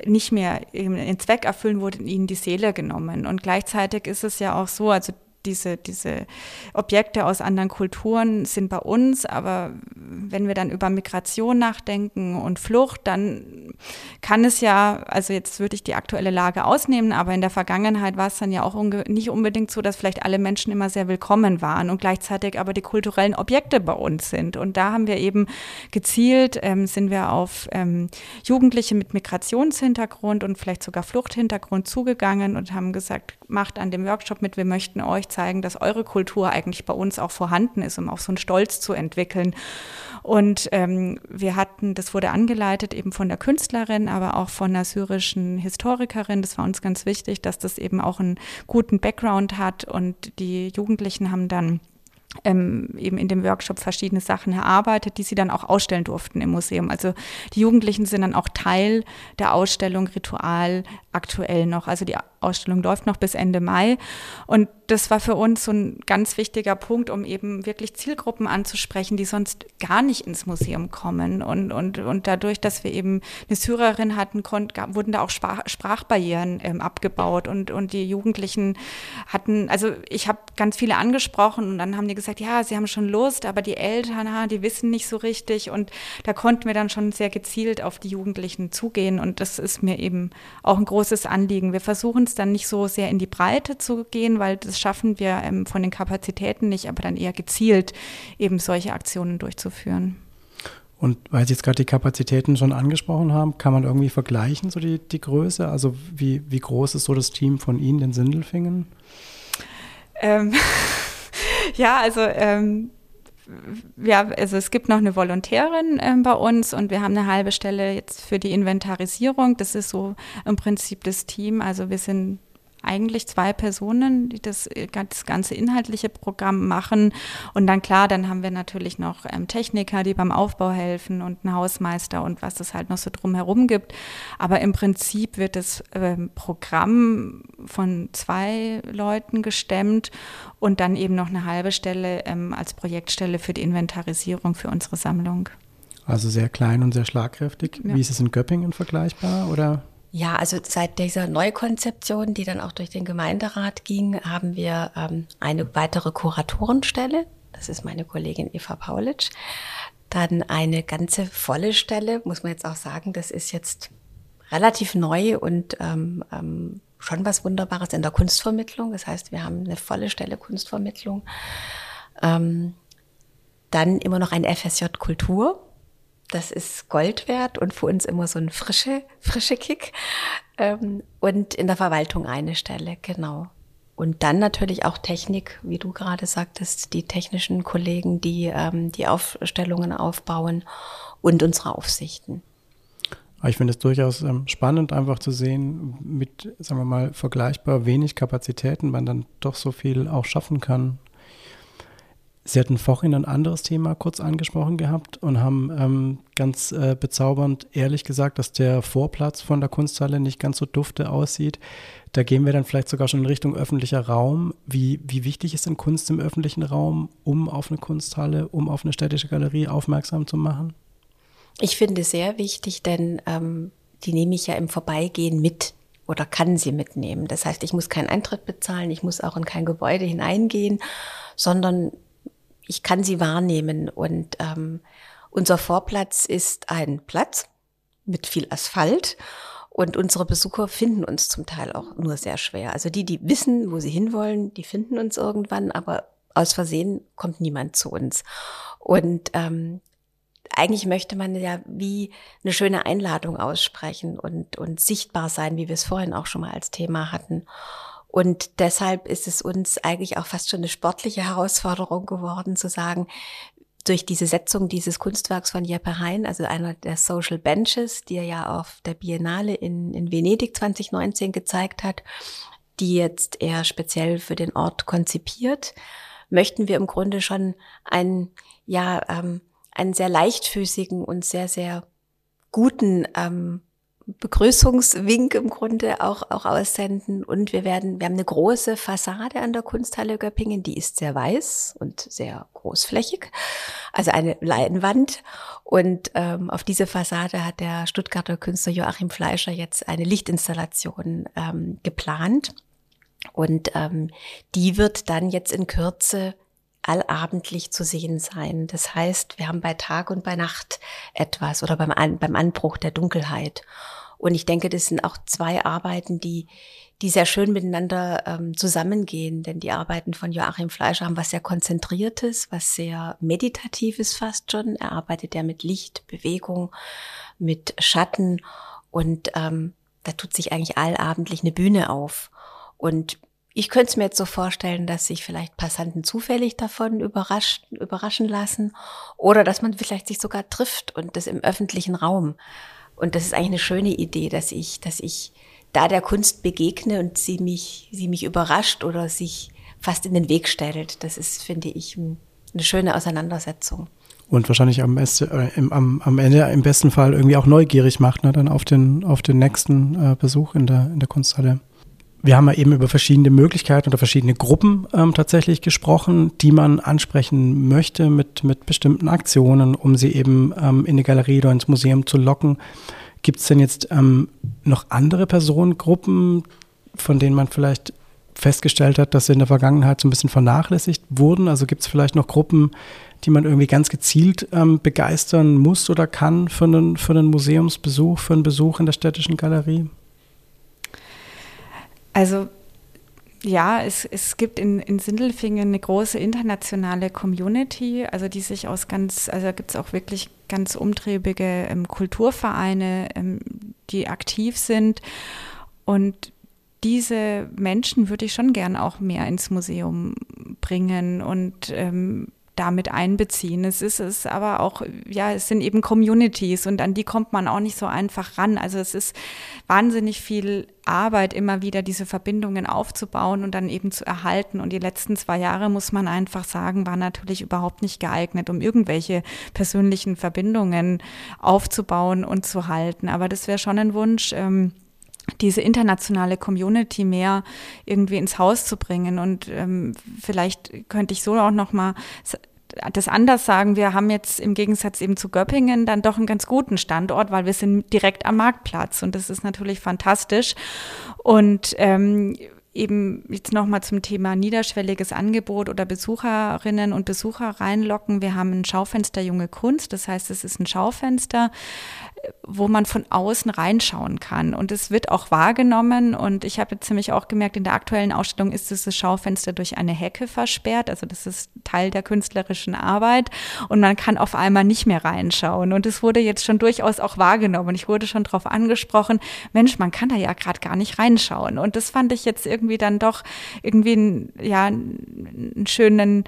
nicht mehr den Zweck erfüllen, wurde ihnen die Seele genommen. Und gleichzeitig ist es ja auch so, also diese, diese Objekte aus anderen Kulturen sind bei uns, aber wenn wir dann über Migration nachdenken und Flucht, dann kann es ja, also jetzt würde ich die aktuelle Lage ausnehmen, aber in der Vergangenheit war es dann ja auch nicht unbedingt so, dass vielleicht alle Menschen immer sehr willkommen waren und gleichzeitig aber die kulturellen Objekte bei uns sind. Und da haben wir eben gezielt, ähm, sind wir auf ähm, Jugendliche mit Migrationshintergrund und vielleicht sogar Fluchthintergrund zugegangen und haben gesagt, macht an dem Workshop mit, wir möchten euch zeigen, dass eure Kultur eigentlich bei uns auch vorhanden ist, um auch so einen Stolz zu entwickeln. Und ähm, wir hatten, das wurde angeleitet eben von der Künstlerin, aber auch von einer syrischen Historikerin. Das war uns ganz wichtig, dass das eben auch einen guten Background hat. Und die Jugendlichen haben dann ähm, eben in dem Workshop verschiedene Sachen erarbeitet, die sie dann auch ausstellen durften im Museum. Also die Jugendlichen sind dann auch Teil der Ausstellung Ritual aktuell noch. Also die Ausstellung läuft noch bis Ende Mai. Und das war für uns so ein ganz wichtiger Punkt, um eben wirklich Zielgruppen anzusprechen, die sonst gar nicht ins Museum kommen. Und, und, und dadurch, dass wir eben eine Syrerin hatten, wurden da auch Sprachbarrieren ähm, abgebaut. Und, und die Jugendlichen hatten, also ich habe ganz viele angesprochen und dann haben die gesagt, ja, sie haben schon Lust, aber die Eltern, die wissen nicht so richtig. Und da konnten wir dann schon sehr gezielt auf die Jugendlichen zugehen. Und das ist mir eben auch ein großes Anliegen. Wir versuchen es dann nicht so sehr in die Breite zu gehen, weil das schaffen wir ähm, von den Kapazitäten nicht, aber dann eher gezielt eben solche Aktionen durchzuführen. Und weil Sie jetzt gerade die Kapazitäten schon angesprochen haben, kann man irgendwie vergleichen, so die, die Größe? Also wie, wie groß ist so das Team von Ihnen, den Sindelfingen? Ähm, [LAUGHS] ja, also ähm, ja, also es gibt noch eine Volontärin äh, bei uns und wir haben eine halbe Stelle jetzt für die Inventarisierung. Das ist so im Prinzip das Team. Also wir sind eigentlich zwei Personen, die das, äh, das ganze inhaltliche Programm machen. Und dann klar, dann haben wir natürlich noch ähm, Techniker, die beim Aufbau helfen und einen Hausmeister und was es halt noch so drumherum gibt. Aber im Prinzip wird das ähm, Programm von zwei Leuten gestemmt und dann eben noch eine halbe Stelle ähm, als Projektstelle für die Inventarisierung für unsere Sammlung. Also sehr klein und sehr schlagkräftig. Ja. Wie ist es in Göppingen vergleichbar oder? Ja, also seit dieser Neukonzeption, die dann auch durch den Gemeinderat ging, haben wir ähm, eine weitere Kuratorenstelle. Das ist meine Kollegin Eva Paulitsch. Dann eine ganze volle Stelle, muss man jetzt auch sagen, das ist jetzt relativ neu und ähm, ähm, schon was Wunderbares in der Kunstvermittlung. Das heißt, wir haben eine volle Stelle Kunstvermittlung. Ähm, dann immer noch ein FSJ Kultur. Das ist Gold wert und für uns immer so ein frische, frische Kick. Ähm, und in der Verwaltung eine Stelle, genau. Und dann natürlich auch Technik, wie du gerade sagtest, die technischen Kollegen, die ähm, die Aufstellungen aufbauen und unsere Aufsichten. Ich finde es durchaus ähm, spannend, einfach zu sehen, mit, sagen wir mal, vergleichbar wenig Kapazitäten man dann doch so viel auch schaffen kann Sie hatten vorhin ein anderes Thema kurz angesprochen gehabt und haben ähm, ganz äh, bezaubernd ehrlich gesagt, dass der Vorplatz von der Kunsthalle nicht ganz so dufte aussieht. Da gehen wir dann vielleicht sogar schon in Richtung öffentlicher Raum. Wie, wie wichtig ist denn Kunst im öffentlichen Raum, um auf eine Kunsthalle, um auf eine städtische Galerie aufmerksam zu machen? Ich finde sehr wichtig, denn ähm, die nehme ich ja im Vorbeigehen mit oder kann sie mitnehmen. Das heißt, ich muss keinen Eintritt bezahlen, ich muss auch in kein Gebäude hineingehen, sondern ich kann sie wahrnehmen. Und ähm, unser Vorplatz ist ein Platz mit viel Asphalt. Und unsere Besucher finden uns zum Teil auch nur sehr schwer. Also die, die wissen, wo sie hinwollen, die finden uns irgendwann, aber aus Versehen kommt niemand zu uns. Und ähm, eigentlich möchte man ja wie eine schöne Einladung aussprechen und, und sichtbar sein, wie wir es vorhin auch schon mal als Thema hatten. Und deshalb ist es uns eigentlich auch fast schon eine sportliche Herausforderung geworden, zu sagen, durch diese Setzung dieses Kunstwerks von Jeppe Hein, also einer der Social Benches, die er ja auf der Biennale in, in Venedig 2019 gezeigt hat, die jetzt eher speziell für den Ort konzipiert, möchten wir im Grunde schon einen, ja, ähm, einen sehr leichtfüßigen und sehr, sehr guten ähm, Begrüßungswink im Grunde auch, auch aussenden. Und wir werden, wir haben eine große Fassade an der Kunsthalle Göppingen, die ist sehr weiß und sehr großflächig, also eine Leinwand. Und ähm, auf diese Fassade hat der Stuttgarter Künstler Joachim Fleischer jetzt eine Lichtinstallation ähm, geplant. Und ähm, die wird dann jetzt in Kürze allabendlich zu sehen sein. Das heißt, wir haben bei Tag und bei Nacht etwas oder beim, An beim Anbruch der Dunkelheit. Und ich denke, das sind auch zwei Arbeiten, die, die sehr schön miteinander ähm, zusammengehen. Denn die Arbeiten von Joachim Fleischer haben was sehr Konzentriertes, was sehr Meditatives fast schon. Er arbeitet ja mit Licht, Bewegung, mit Schatten und ähm, da tut sich eigentlich allabendlich eine Bühne auf. Und ich könnte es mir jetzt so vorstellen, dass sich vielleicht Passanten zufällig davon überrascht, überraschen lassen oder dass man vielleicht sich sogar trifft und das im öffentlichen Raum. Und das ist eigentlich eine schöne Idee, dass ich, dass ich da der Kunst begegne und sie mich, sie mich überrascht oder sich fast in den Weg stellt. Das ist, finde ich, eine schöne Auseinandersetzung. Und wahrscheinlich am, äh, im, am, am Ende im besten Fall irgendwie auch neugierig macht, ne, dann auf den, auf den nächsten äh, Besuch in der, in der Kunsthalle. Wir haben ja eben über verschiedene Möglichkeiten oder verschiedene Gruppen ähm, tatsächlich gesprochen, die man ansprechen möchte mit, mit bestimmten Aktionen, um sie eben ähm, in die Galerie oder ins Museum zu locken. Gibt es denn jetzt ähm, noch andere Personengruppen, von denen man vielleicht festgestellt hat, dass sie in der Vergangenheit so ein bisschen vernachlässigt wurden? Also gibt es vielleicht noch Gruppen, die man irgendwie ganz gezielt ähm, begeistern muss oder kann für einen, für einen Museumsbesuch, für einen Besuch in der städtischen Galerie? Also ja, es, es gibt in, in Sindelfingen eine große internationale Community, also die sich aus ganz, also da gibt es auch wirklich ganz umtriebige ähm, Kulturvereine, ähm, die aktiv sind. Und diese Menschen würde ich schon gern auch mehr ins Museum bringen und ähm, damit einbeziehen. Es ist es aber auch, ja, es sind eben Communities und an die kommt man auch nicht so einfach ran. Also es ist wahnsinnig viel Arbeit, immer wieder diese Verbindungen aufzubauen und dann eben zu erhalten. Und die letzten zwei Jahre, muss man einfach sagen, waren natürlich überhaupt nicht geeignet, um irgendwelche persönlichen Verbindungen aufzubauen und zu halten. Aber das wäre schon ein Wunsch. Ähm, diese internationale Community mehr irgendwie ins Haus zu bringen. Und ähm, vielleicht könnte ich so auch noch mal das anders sagen. Wir haben jetzt im Gegensatz eben zu Göppingen dann doch einen ganz guten Standort, weil wir sind direkt am Marktplatz und das ist natürlich fantastisch. Und ähm, eben jetzt nochmal zum Thema niederschwelliges Angebot oder Besucherinnen und Besucher reinlocken. Wir haben ein Schaufenster Junge Kunst, das heißt, es ist ein Schaufenster, wo man von außen reinschauen kann. Und es wird auch wahrgenommen. Und ich habe jetzt nämlich auch gemerkt, in der aktuellen Ausstellung ist dieses Schaufenster durch eine Hecke versperrt. Also das ist Teil der künstlerischen Arbeit. Und man kann auf einmal nicht mehr reinschauen. Und es wurde jetzt schon durchaus auch wahrgenommen. Ich wurde schon darauf angesprochen, Mensch, man kann da ja gerade gar nicht reinschauen. Und das fand ich jetzt irgendwie dann doch irgendwie ein, ja, einen schönen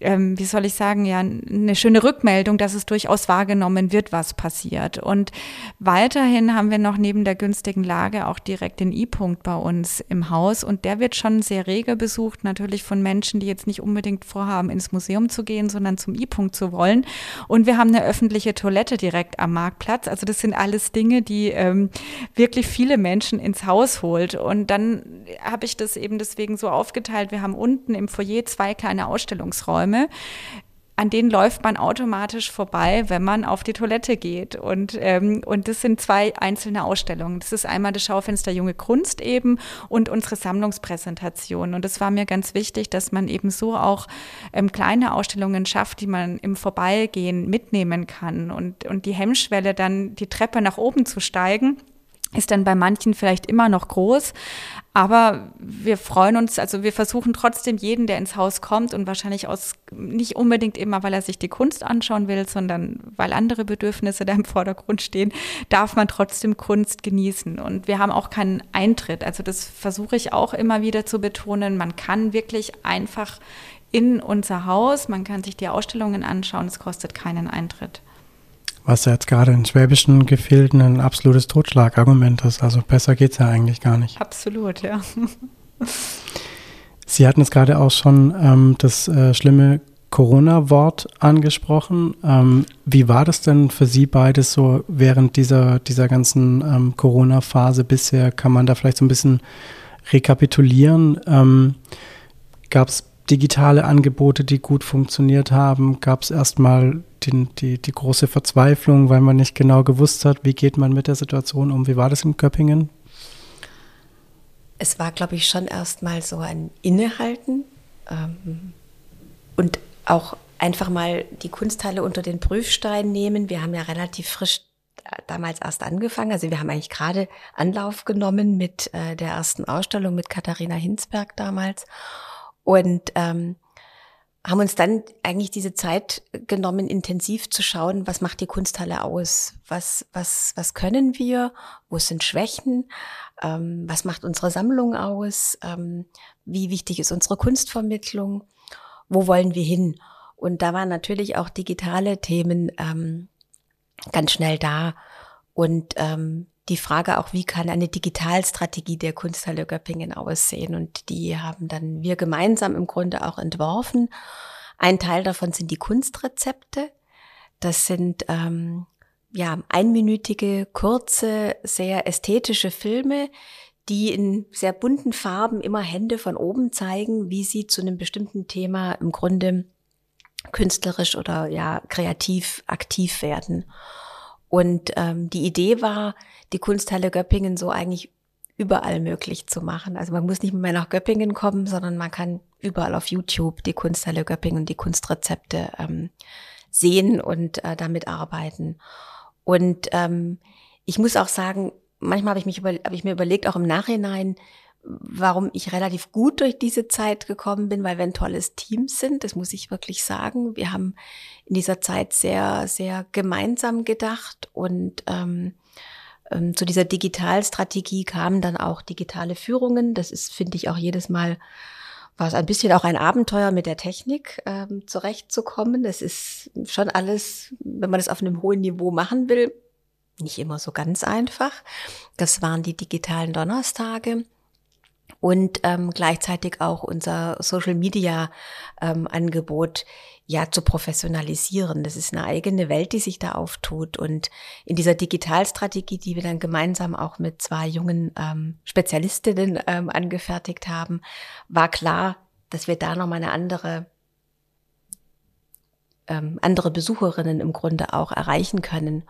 ähm, wie soll ich sagen, ja, eine schöne Rückmeldung, dass es durchaus wahrgenommen wird, was passiert. Und weiterhin haben wir noch neben der günstigen Lage auch direkt den I-Punkt bei uns im Haus und der wird schon sehr rege besucht, natürlich von Menschen, die jetzt nicht unbedingt vorhaben, ins Museum zu gehen, sondern zum I-Punkt zu wollen. Und wir haben eine öffentliche Toilette direkt am Marktplatz. Also das sind alles Dinge, die ähm, wirklich viele Menschen ins Haus holt. Und dann habe ich das eben deswegen so aufgeteilt. Wir haben unten im Foyer zwei kleine Ausstellungsräume Räume, an denen läuft man automatisch vorbei, wenn man auf die Toilette geht. Und, ähm, und das sind zwei einzelne Ausstellungen. Das ist einmal das Schaufenster Junge Kunst eben und unsere Sammlungspräsentation. Und es war mir ganz wichtig, dass man eben so auch ähm, kleine Ausstellungen schafft, die man im Vorbeigehen mitnehmen kann. Und, und die Hemmschwelle dann die Treppe nach oben zu steigen, ist dann bei manchen vielleicht immer noch groß. Aber wir freuen uns, also wir versuchen trotzdem jeden, der ins Haus kommt und wahrscheinlich aus, nicht unbedingt immer, weil er sich die Kunst anschauen will, sondern weil andere Bedürfnisse da im Vordergrund stehen, darf man trotzdem Kunst genießen. Und wir haben auch keinen Eintritt. Also das versuche ich auch immer wieder zu betonen. Man kann wirklich einfach in unser Haus, man kann sich die Ausstellungen anschauen, es kostet keinen Eintritt was ja jetzt gerade in schwäbischen Gefilden ein absolutes Totschlagargument ist. Also besser geht es ja eigentlich gar nicht. Absolut, ja. Sie hatten jetzt gerade auch schon ähm, das äh, schlimme Corona-Wort angesprochen. Ähm, wie war das denn für Sie beides so während dieser, dieser ganzen ähm, Corona-Phase bisher? Kann man da vielleicht so ein bisschen rekapitulieren? Ähm, Gab es digitale Angebote, die gut funktioniert haben? Gab es erstmal die, die, die große Verzweiflung, weil man nicht genau gewusst hat, wie geht man mit der Situation um? Wie war das in Köppingen? Es war, glaube ich, schon erstmal so ein Innehalten ähm, und auch einfach mal die Kunsthalle unter den Prüfstein nehmen. Wir haben ja relativ frisch damals erst angefangen. Also wir haben eigentlich gerade Anlauf genommen mit äh, der ersten Ausstellung mit Katharina Hinsberg damals. Und ähm, haben uns dann eigentlich diese Zeit genommen, intensiv zu schauen, was macht die Kunsthalle aus? Was, was, was können wir? Wo sind Schwächen? Ähm, was macht unsere Sammlung aus? Ähm, wie wichtig ist unsere Kunstvermittlung? Wo wollen wir hin? Und da waren natürlich auch digitale Themen ähm, ganz schnell da. Und ähm, die Frage auch, wie kann eine Digitalstrategie der Kunsthalle Göppingen aussehen? Und die haben dann wir gemeinsam im Grunde auch entworfen. Ein Teil davon sind die Kunstrezepte. Das sind ähm, ja einminütige, kurze, sehr ästhetische Filme, die in sehr bunten Farben immer Hände von oben zeigen, wie sie zu einem bestimmten Thema im Grunde künstlerisch oder ja kreativ aktiv werden. Und ähm, die Idee war, die Kunsthalle Göppingen so eigentlich überall möglich zu machen. Also man muss nicht mehr nach Göppingen kommen, sondern man kann überall auf YouTube die Kunsthalle Göppingen und die Kunstrezepte ähm, sehen und äh, damit arbeiten. Und ähm, ich muss auch sagen, manchmal habe ich mich über, habe ich mir überlegt, auch im Nachhinein, warum ich relativ gut durch diese Zeit gekommen bin, weil wir ein tolles Team sind, das muss ich wirklich sagen. Wir haben in dieser Zeit sehr, sehr gemeinsam gedacht und ähm, ähm, zu dieser Digitalstrategie kamen dann auch digitale Führungen. Das ist, finde ich, auch jedes Mal war es ein bisschen auch ein Abenteuer mit der Technik ähm, zurechtzukommen. Es ist schon alles, wenn man es auf einem hohen Niveau machen will, nicht immer so ganz einfach. Das waren die digitalen Donnerstage und ähm, gleichzeitig auch unser Social Media ähm, Angebot ja zu professionalisieren. Das ist eine eigene Welt, die sich da auftut. Und in dieser Digitalstrategie, die wir dann gemeinsam auch mit zwei jungen ähm, Spezialistinnen ähm, angefertigt haben, war klar, dass wir da nochmal eine andere ähm, andere Besucherinnen im Grunde auch erreichen können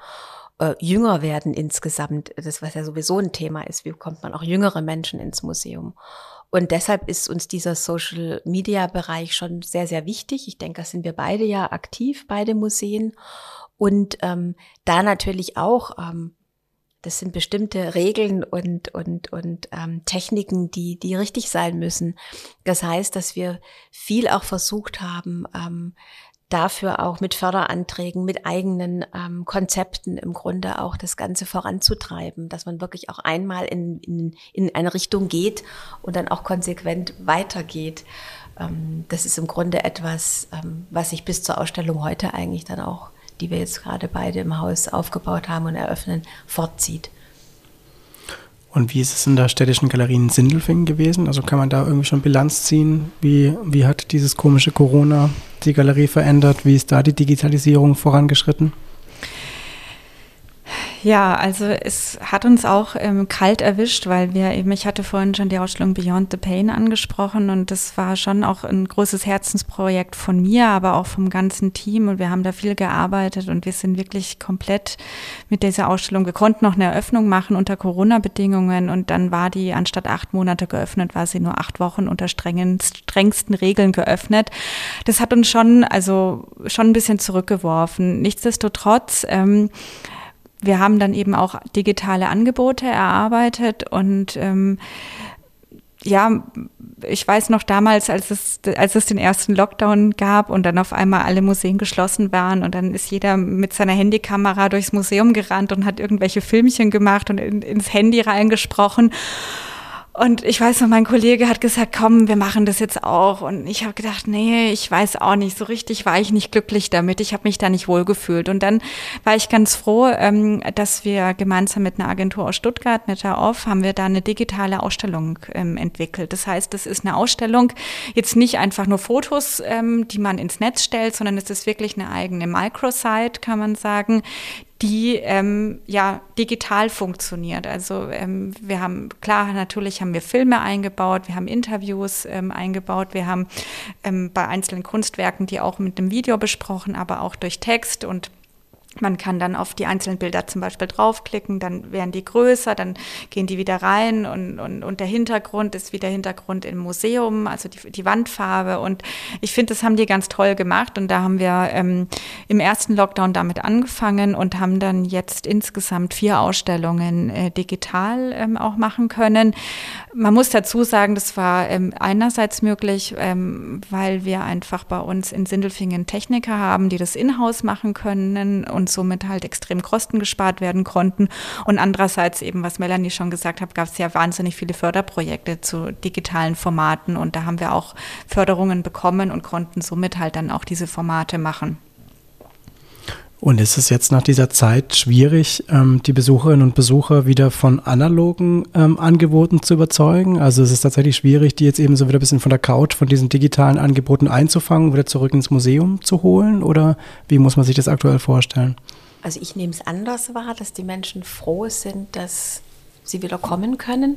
äh, jünger werden insgesamt, das was ja sowieso ein Thema ist, wie bekommt man auch jüngere Menschen ins Museum. Und deshalb ist uns dieser Social Media Bereich schon sehr, sehr wichtig. Ich denke, da sind wir beide ja aktiv, beide Museen. Und ähm, da natürlich auch, ähm, das sind bestimmte Regeln und, und, und ähm, Techniken, die, die richtig sein müssen. Das heißt, dass wir viel auch versucht haben, ähm, dafür auch mit Förderanträgen, mit eigenen ähm, Konzepten im Grunde auch das Ganze voranzutreiben, dass man wirklich auch einmal in, in, in eine Richtung geht und dann auch konsequent weitergeht. Ähm, das ist im Grunde etwas, ähm, was sich bis zur Ausstellung heute eigentlich dann auch, die wir jetzt gerade beide im Haus aufgebaut haben und eröffnen, fortzieht. Und wie ist es in der städtischen Galerie in Sindelfingen gewesen? Also kann man da irgendwie schon Bilanz ziehen? Wie, wie hat dieses komische Corona die Galerie verändert? Wie ist da die Digitalisierung vorangeschritten? Ja, also es hat uns auch ähm, kalt erwischt, weil wir eben, ich hatte vorhin schon die Ausstellung Beyond the Pain angesprochen und das war schon auch ein großes Herzensprojekt von mir, aber auch vom ganzen Team und wir haben da viel gearbeitet und wir sind wirklich komplett mit dieser Ausstellung. Wir konnten noch eine Eröffnung machen unter Corona-Bedingungen und dann war die anstatt acht Monate geöffnet, war sie nur acht Wochen unter strengen, strengsten Regeln geöffnet. Das hat uns schon, also schon ein bisschen zurückgeworfen. Nichtsdestotrotz, ähm, wir haben dann eben auch digitale Angebote erarbeitet und ähm, ja, ich weiß noch damals, als es, als es den ersten Lockdown gab und dann auf einmal alle Museen geschlossen waren und dann ist jeder mit seiner Handykamera durchs Museum gerannt und hat irgendwelche Filmchen gemacht und in, ins Handy reingesprochen. Und ich weiß noch, mein Kollege hat gesagt, komm, wir machen das jetzt auch. Und ich habe gedacht, nee, ich weiß auch nicht, so richtig war ich nicht glücklich damit. Ich habe mich da nicht wohlgefühlt. Und dann war ich ganz froh, ähm, dass wir gemeinsam mit einer Agentur aus Stuttgart, Meta Off, haben wir da eine digitale Ausstellung ähm, entwickelt. Das heißt, das ist eine Ausstellung, jetzt nicht einfach nur Fotos, ähm, die man ins Netz stellt, sondern es ist wirklich eine eigene Microsite, kann man sagen, die ähm, ja digital funktioniert. Also ähm, wir haben klar natürlich haben wir Filme eingebaut, wir haben Interviews ähm, eingebaut, wir haben ähm, bei einzelnen Kunstwerken die auch mit dem Video besprochen, aber auch durch Text und man kann dann auf die einzelnen Bilder zum Beispiel draufklicken, dann werden die größer, dann gehen die wieder rein und, und, und der Hintergrund ist wieder Hintergrund im Museum, also die, die Wandfarbe. Und ich finde, das haben die ganz toll gemacht. Und da haben wir ähm, im ersten Lockdown damit angefangen und haben dann jetzt insgesamt vier Ausstellungen äh, digital ähm, auch machen können. Man muss dazu sagen, das war ähm, einerseits möglich, ähm, weil wir einfach bei uns in Sindelfingen Techniker haben, die das in-house machen können und somit halt extrem Kosten gespart werden konnten. Und andererseits eben, was Melanie schon gesagt hat, gab es ja wahnsinnig viele Förderprojekte zu digitalen Formaten und da haben wir auch Förderungen bekommen und konnten somit halt dann auch diese Formate machen. Und ist es jetzt nach dieser Zeit schwierig, ähm, die Besucherinnen und Besucher wieder von analogen ähm, Angeboten zu überzeugen? Also es ist tatsächlich schwierig, die jetzt eben so wieder ein bisschen von der Couch, von diesen digitalen Angeboten einzufangen, wieder zurück ins Museum zu holen? Oder wie muss man sich das aktuell vorstellen? Also ich nehme es anders wahr, dass die Menschen froh sind, dass sie wieder kommen können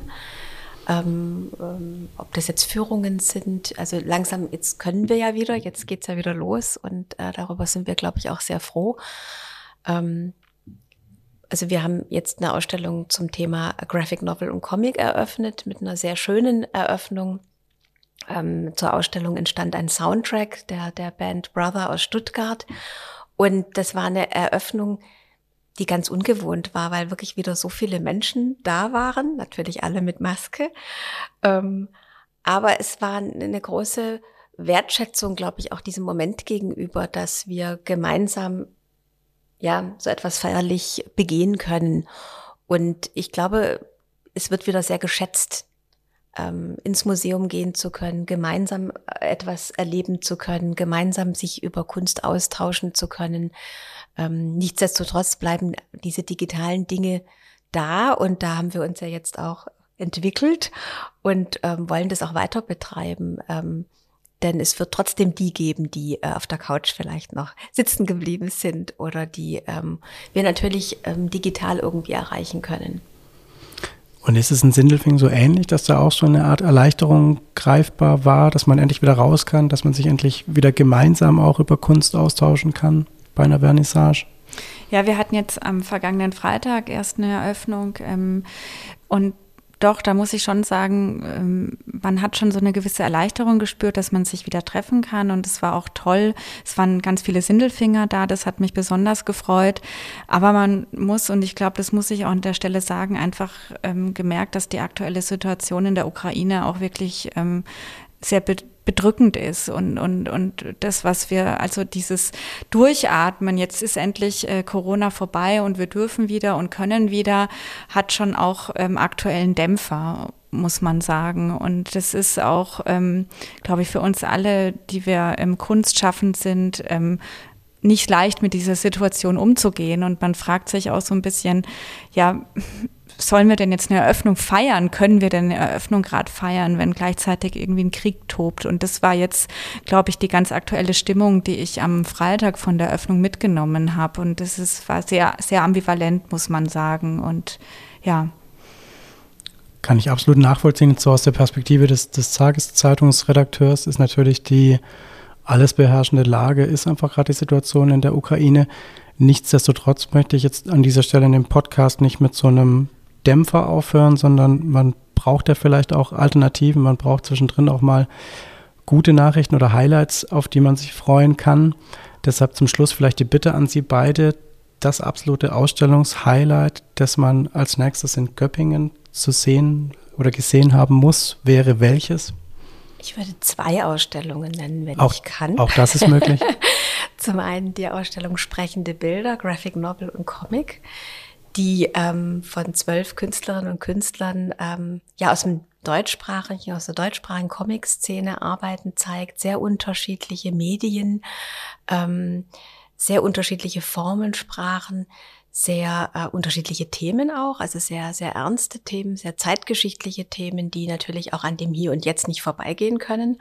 ähm, ähm, ob das jetzt Führungen sind. Also langsam, jetzt können wir ja wieder, jetzt geht's ja wieder los und äh, darüber sind wir, glaube ich, auch sehr froh. Ähm, also wir haben jetzt eine Ausstellung zum Thema Graphic Novel und Comic eröffnet mit einer sehr schönen Eröffnung. Ähm, zur Ausstellung entstand ein Soundtrack der, der Band Brother aus Stuttgart. Und das war eine Eröffnung, die ganz ungewohnt war, weil wirklich wieder so viele Menschen da waren, natürlich alle mit Maske. Ähm, aber es war eine große Wertschätzung, glaube ich, auch diesem Moment gegenüber, dass wir gemeinsam ja so etwas feierlich begehen können. Und ich glaube, es wird wieder sehr geschätzt, ähm, ins Museum gehen zu können, gemeinsam äh, etwas erleben zu können, gemeinsam sich über Kunst austauschen zu können. Ähm, nichtsdestotrotz bleiben diese digitalen Dinge da und da haben wir uns ja jetzt auch entwickelt und ähm, wollen das auch weiter betreiben. Ähm, denn es wird trotzdem die geben, die äh, auf der Couch vielleicht noch sitzen geblieben sind oder die ähm, wir natürlich ähm, digital irgendwie erreichen können. Und ist es in Sindelfing so ähnlich, dass da auch so eine Art Erleichterung greifbar war, dass man endlich wieder raus kann, dass man sich endlich wieder gemeinsam auch über Kunst austauschen kann bei einer Vernissage? Ja, wir hatten jetzt am vergangenen Freitag erst eine Eröffnung ähm, und doch, da muss ich schon sagen, ähm, man hat schon so eine gewisse Erleichterung gespürt, dass man sich wieder treffen kann. Und es war auch toll. Es waren ganz viele Sindelfinger da. Das hat mich besonders gefreut. Aber man muss, und ich glaube, das muss ich auch an der Stelle sagen, einfach ähm, gemerkt, dass die aktuelle Situation in der Ukraine auch wirklich ähm, sehr bedrückend ist und, und, und das, was wir, also dieses Durchatmen, jetzt ist endlich äh, Corona vorbei und wir dürfen wieder und können wieder, hat schon auch ähm, aktuellen Dämpfer muss man sagen. Und das ist auch, ähm, glaube ich, für uns alle, die wir im Kunst schaffend sind, ähm, nicht leicht mit dieser Situation umzugehen. Und man fragt sich auch so ein bisschen, ja, sollen wir denn jetzt eine Eröffnung feiern? Können wir denn eine Eröffnung gerade feiern, wenn gleichzeitig irgendwie ein Krieg tobt? Und das war jetzt, glaube ich, die ganz aktuelle Stimmung, die ich am Freitag von der Eröffnung mitgenommen habe. Und das ist, war sehr, sehr ambivalent, muss man sagen. Und ja. Kann ich absolut nachvollziehen. So aus der Perspektive des, des Tageszeitungsredakteurs ist natürlich die alles beherrschende Lage, ist einfach gerade die Situation in der Ukraine. Nichtsdestotrotz möchte ich jetzt an dieser Stelle in dem Podcast nicht mit so einem Dämpfer aufhören, sondern man braucht ja vielleicht auch Alternativen. Man braucht zwischendrin auch mal gute Nachrichten oder Highlights, auf die man sich freuen kann. Deshalb zum Schluss vielleicht die Bitte an Sie beide, das absolute Ausstellungshighlight, das man als nächstes in Göppingen zu sehen oder gesehen haben muss, wäre welches? Ich würde zwei Ausstellungen nennen, wenn auch, ich kann. Auch das ist möglich. [LAUGHS] Zum einen die Ausstellung Sprechende Bilder, Graphic Novel und Comic die ähm, von zwölf Künstlerinnen und Künstlern ähm, ja aus dem deutschsprachigen, aus der deutschsprachigen Comic-Szene arbeiten, zeigt sehr unterschiedliche Medien, ähm, sehr unterschiedliche Formensprachen, sehr äh, unterschiedliche Themen auch, also sehr, sehr ernste Themen, sehr zeitgeschichtliche Themen, die natürlich auch an dem Hier und Jetzt nicht vorbeigehen können.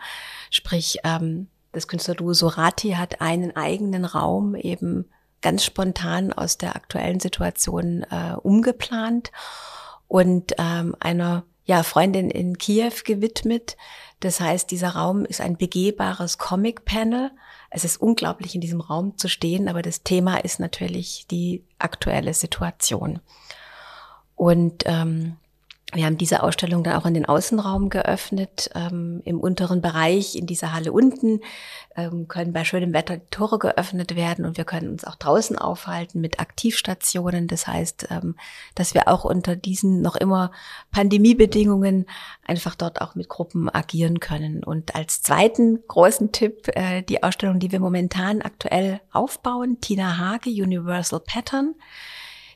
Sprich, ähm, das Künstlerduo Sorati hat einen eigenen Raum eben ganz spontan aus der aktuellen Situation äh, umgeplant und ähm, einer ja, Freundin in Kiew gewidmet. Das heißt, dieser Raum ist ein begehbares Comic-Panel. Es ist unglaublich, in diesem Raum zu stehen, aber das Thema ist natürlich die aktuelle Situation. Und ähm, wir haben diese Ausstellung dann auch in den Außenraum geöffnet. Ähm, Im unteren Bereich, in dieser Halle unten, ähm, können bei schönem Wetter Tore geöffnet werden und wir können uns auch draußen aufhalten mit Aktivstationen. Das heißt, ähm, dass wir auch unter diesen noch immer Pandemiebedingungen einfach dort auch mit Gruppen agieren können. Und als zweiten großen Tipp äh, die Ausstellung, die wir momentan aktuell aufbauen, Tina Hage, Universal Pattern.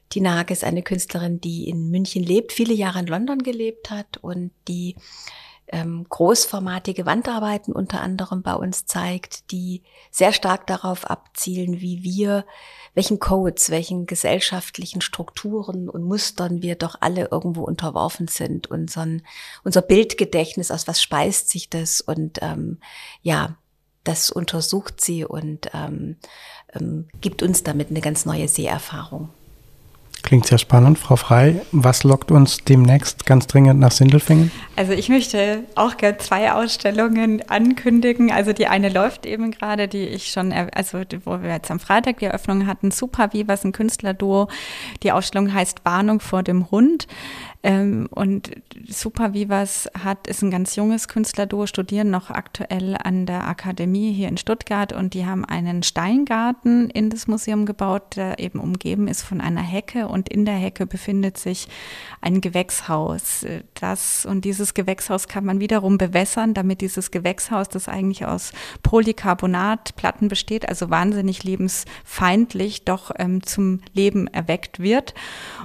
Tina Hage ist eine Künstlerin, die in München lebt, viele Jahre in London gelebt hat und die ähm, großformatige Wandarbeiten unter anderem bei uns zeigt, die sehr stark darauf abzielen, wie wir, welchen Codes, welchen gesellschaftlichen Strukturen und Mustern wir doch alle irgendwo unterworfen sind. Unseren, unser Bildgedächtnis, aus was speist sich das und ähm, ja, das untersucht sie und ähm, ähm, gibt uns damit eine ganz neue Seherfahrung. Klingt sehr spannend. Frau Frei, was lockt uns demnächst ganz dringend nach Sindelfingen? Also ich möchte auch gerne zwei Ausstellungen ankündigen. Also die eine läuft eben gerade, die ich schon, also wo wir jetzt am Freitag die Eröffnung hatten, Super Wie, was ein Künstlerduo. Die Ausstellung heißt Warnung vor dem Hund. Ähm, und Super Vivas hat, ist ein ganz junges Künstlerduo, studieren noch aktuell an der Akademie hier in Stuttgart und die haben einen Steingarten in das Museum gebaut, der eben umgeben ist von einer Hecke und in der Hecke befindet sich ein Gewächshaus. Das und dieses Gewächshaus kann man wiederum bewässern, damit dieses Gewächshaus, das eigentlich aus Polycarbonatplatten besteht, also wahnsinnig lebensfeindlich, doch ähm, zum Leben erweckt wird.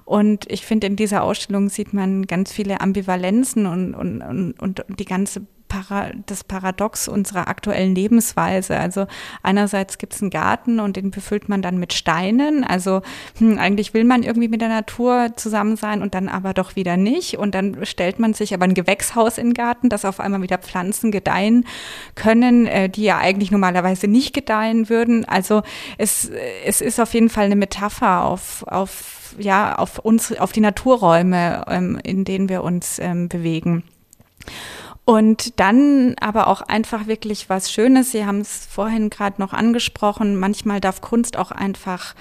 Und ich finde, in dieser Ausstellung sieht man ganz viele Ambivalenzen und, und, und, und die ganze Para das Paradox unserer aktuellen Lebensweise. Also einerseits gibt es einen Garten und den befüllt man dann mit Steinen. Also hm, eigentlich will man irgendwie mit der Natur zusammen sein und dann aber doch wieder nicht. Und dann stellt man sich aber ein Gewächshaus in den Garten, dass auf einmal wieder Pflanzen gedeihen können, äh, die ja eigentlich normalerweise nicht gedeihen würden. Also es, es ist auf jeden Fall eine Metapher auf, auf ja, auf uns, auf die Naturräume, ähm, in denen wir uns ähm, bewegen. Und dann aber auch einfach wirklich was Schönes. Sie haben es vorhin gerade noch angesprochen. Manchmal darf Kunst auch einfach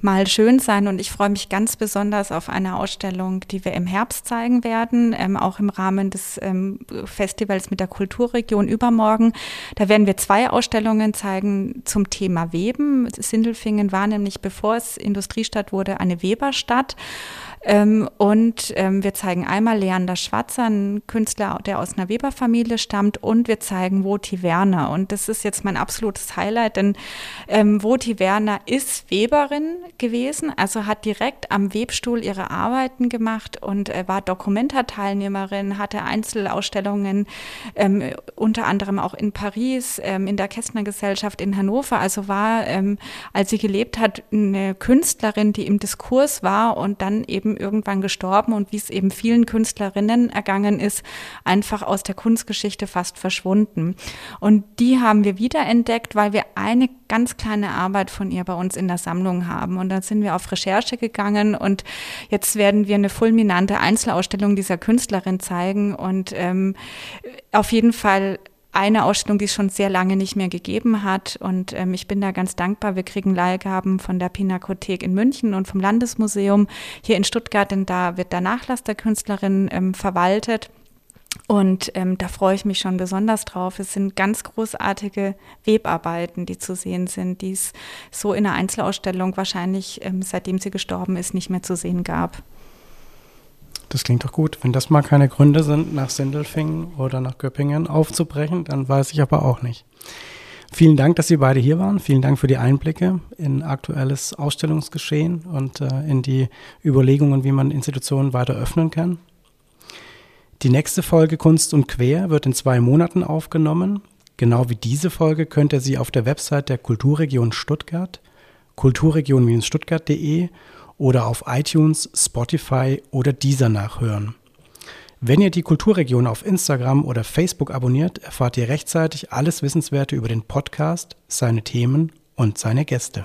mal schön sein. Und ich freue mich ganz besonders auf eine Ausstellung, die wir im Herbst zeigen werden, ähm, auch im Rahmen des ähm, Festivals mit der Kulturregion übermorgen. Da werden wir zwei Ausstellungen zeigen zum Thema Weben. Sindelfingen war nämlich, bevor es Industriestadt wurde, eine Weberstadt. Ähm, und ähm, wir zeigen einmal Leander Schwarzer, ein Künstler, der aus einer Weberfamilie stammt, und wir zeigen Woti Werner. Und das ist jetzt mein absolutes Highlight, denn ähm, Woti Werner ist Weberin gewesen, also hat direkt am Webstuhl ihre Arbeiten gemacht und äh, war Dokumenta-Teilnehmerin, hatte Einzelausstellungen, ähm, unter anderem auch in Paris, ähm, in der Kästner Gesellschaft in Hannover. Also war, ähm, als sie gelebt hat, eine Künstlerin, die im Diskurs war und dann eben eben irgendwann gestorben und wie es eben vielen Künstlerinnen ergangen ist, einfach aus der Kunstgeschichte fast verschwunden. Und die haben wir wiederentdeckt, weil wir eine ganz kleine Arbeit von ihr bei uns in der Sammlung haben. Und dann sind wir auf Recherche gegangen und jetzt werden wir eine fulminante Einzelausstellung dieser Künstlerin zeigen und ähm, auf jeden Fall eine Ausstellung, die es schon sehr lange nicht mehr gegeben hat. Und ähm, ich bin da ganz dankbar. Wir kriegen Leihgaben von der Pinakothek in München und vom Landesmuseum hier in Stuttgart, denn da wird der Nachlass der Künstlerin ähm, verwaltet. Und ähm, da freue ich mich schon besonders drauf. Es sind ganz großartige Webarbeiten, die zu sehen sind, die es so in der Einzelausstellung wahrscheinlich, ähm, seitdem sie gestorben ist, nicht mehr zu sehen gab. Das klingt doch gut. Wenn das mal keine Gründe sind, nach Sindelfingen oder nach Göppingen aufzubrechen, dann weiß ich aber auch nicht. Vielen Dank, dass Sie beide hier waren. Vielen Dank für die Einblicke in aktuelles Ausstellungsgeschehen und äh, in die Überlegungen, wie man Institutionen weiter öffnen kann. Die nächste Folge Kunst und Quer wird in zwei Monaten aufgenommen. Genau wie diese Folge könnt ihr sie auf der Website der Kulturregion Stuttgart, kulturregion-stuttgart.de oder auf iTunes, Spotify oder dieser nachhören. Wenn ihr die Kulturregion auf Instagram oder Facebook abonniert, erfahrt ihr rechtzeitig alles Wissenswerte über den Podcast, seine Themen und seine Gäste.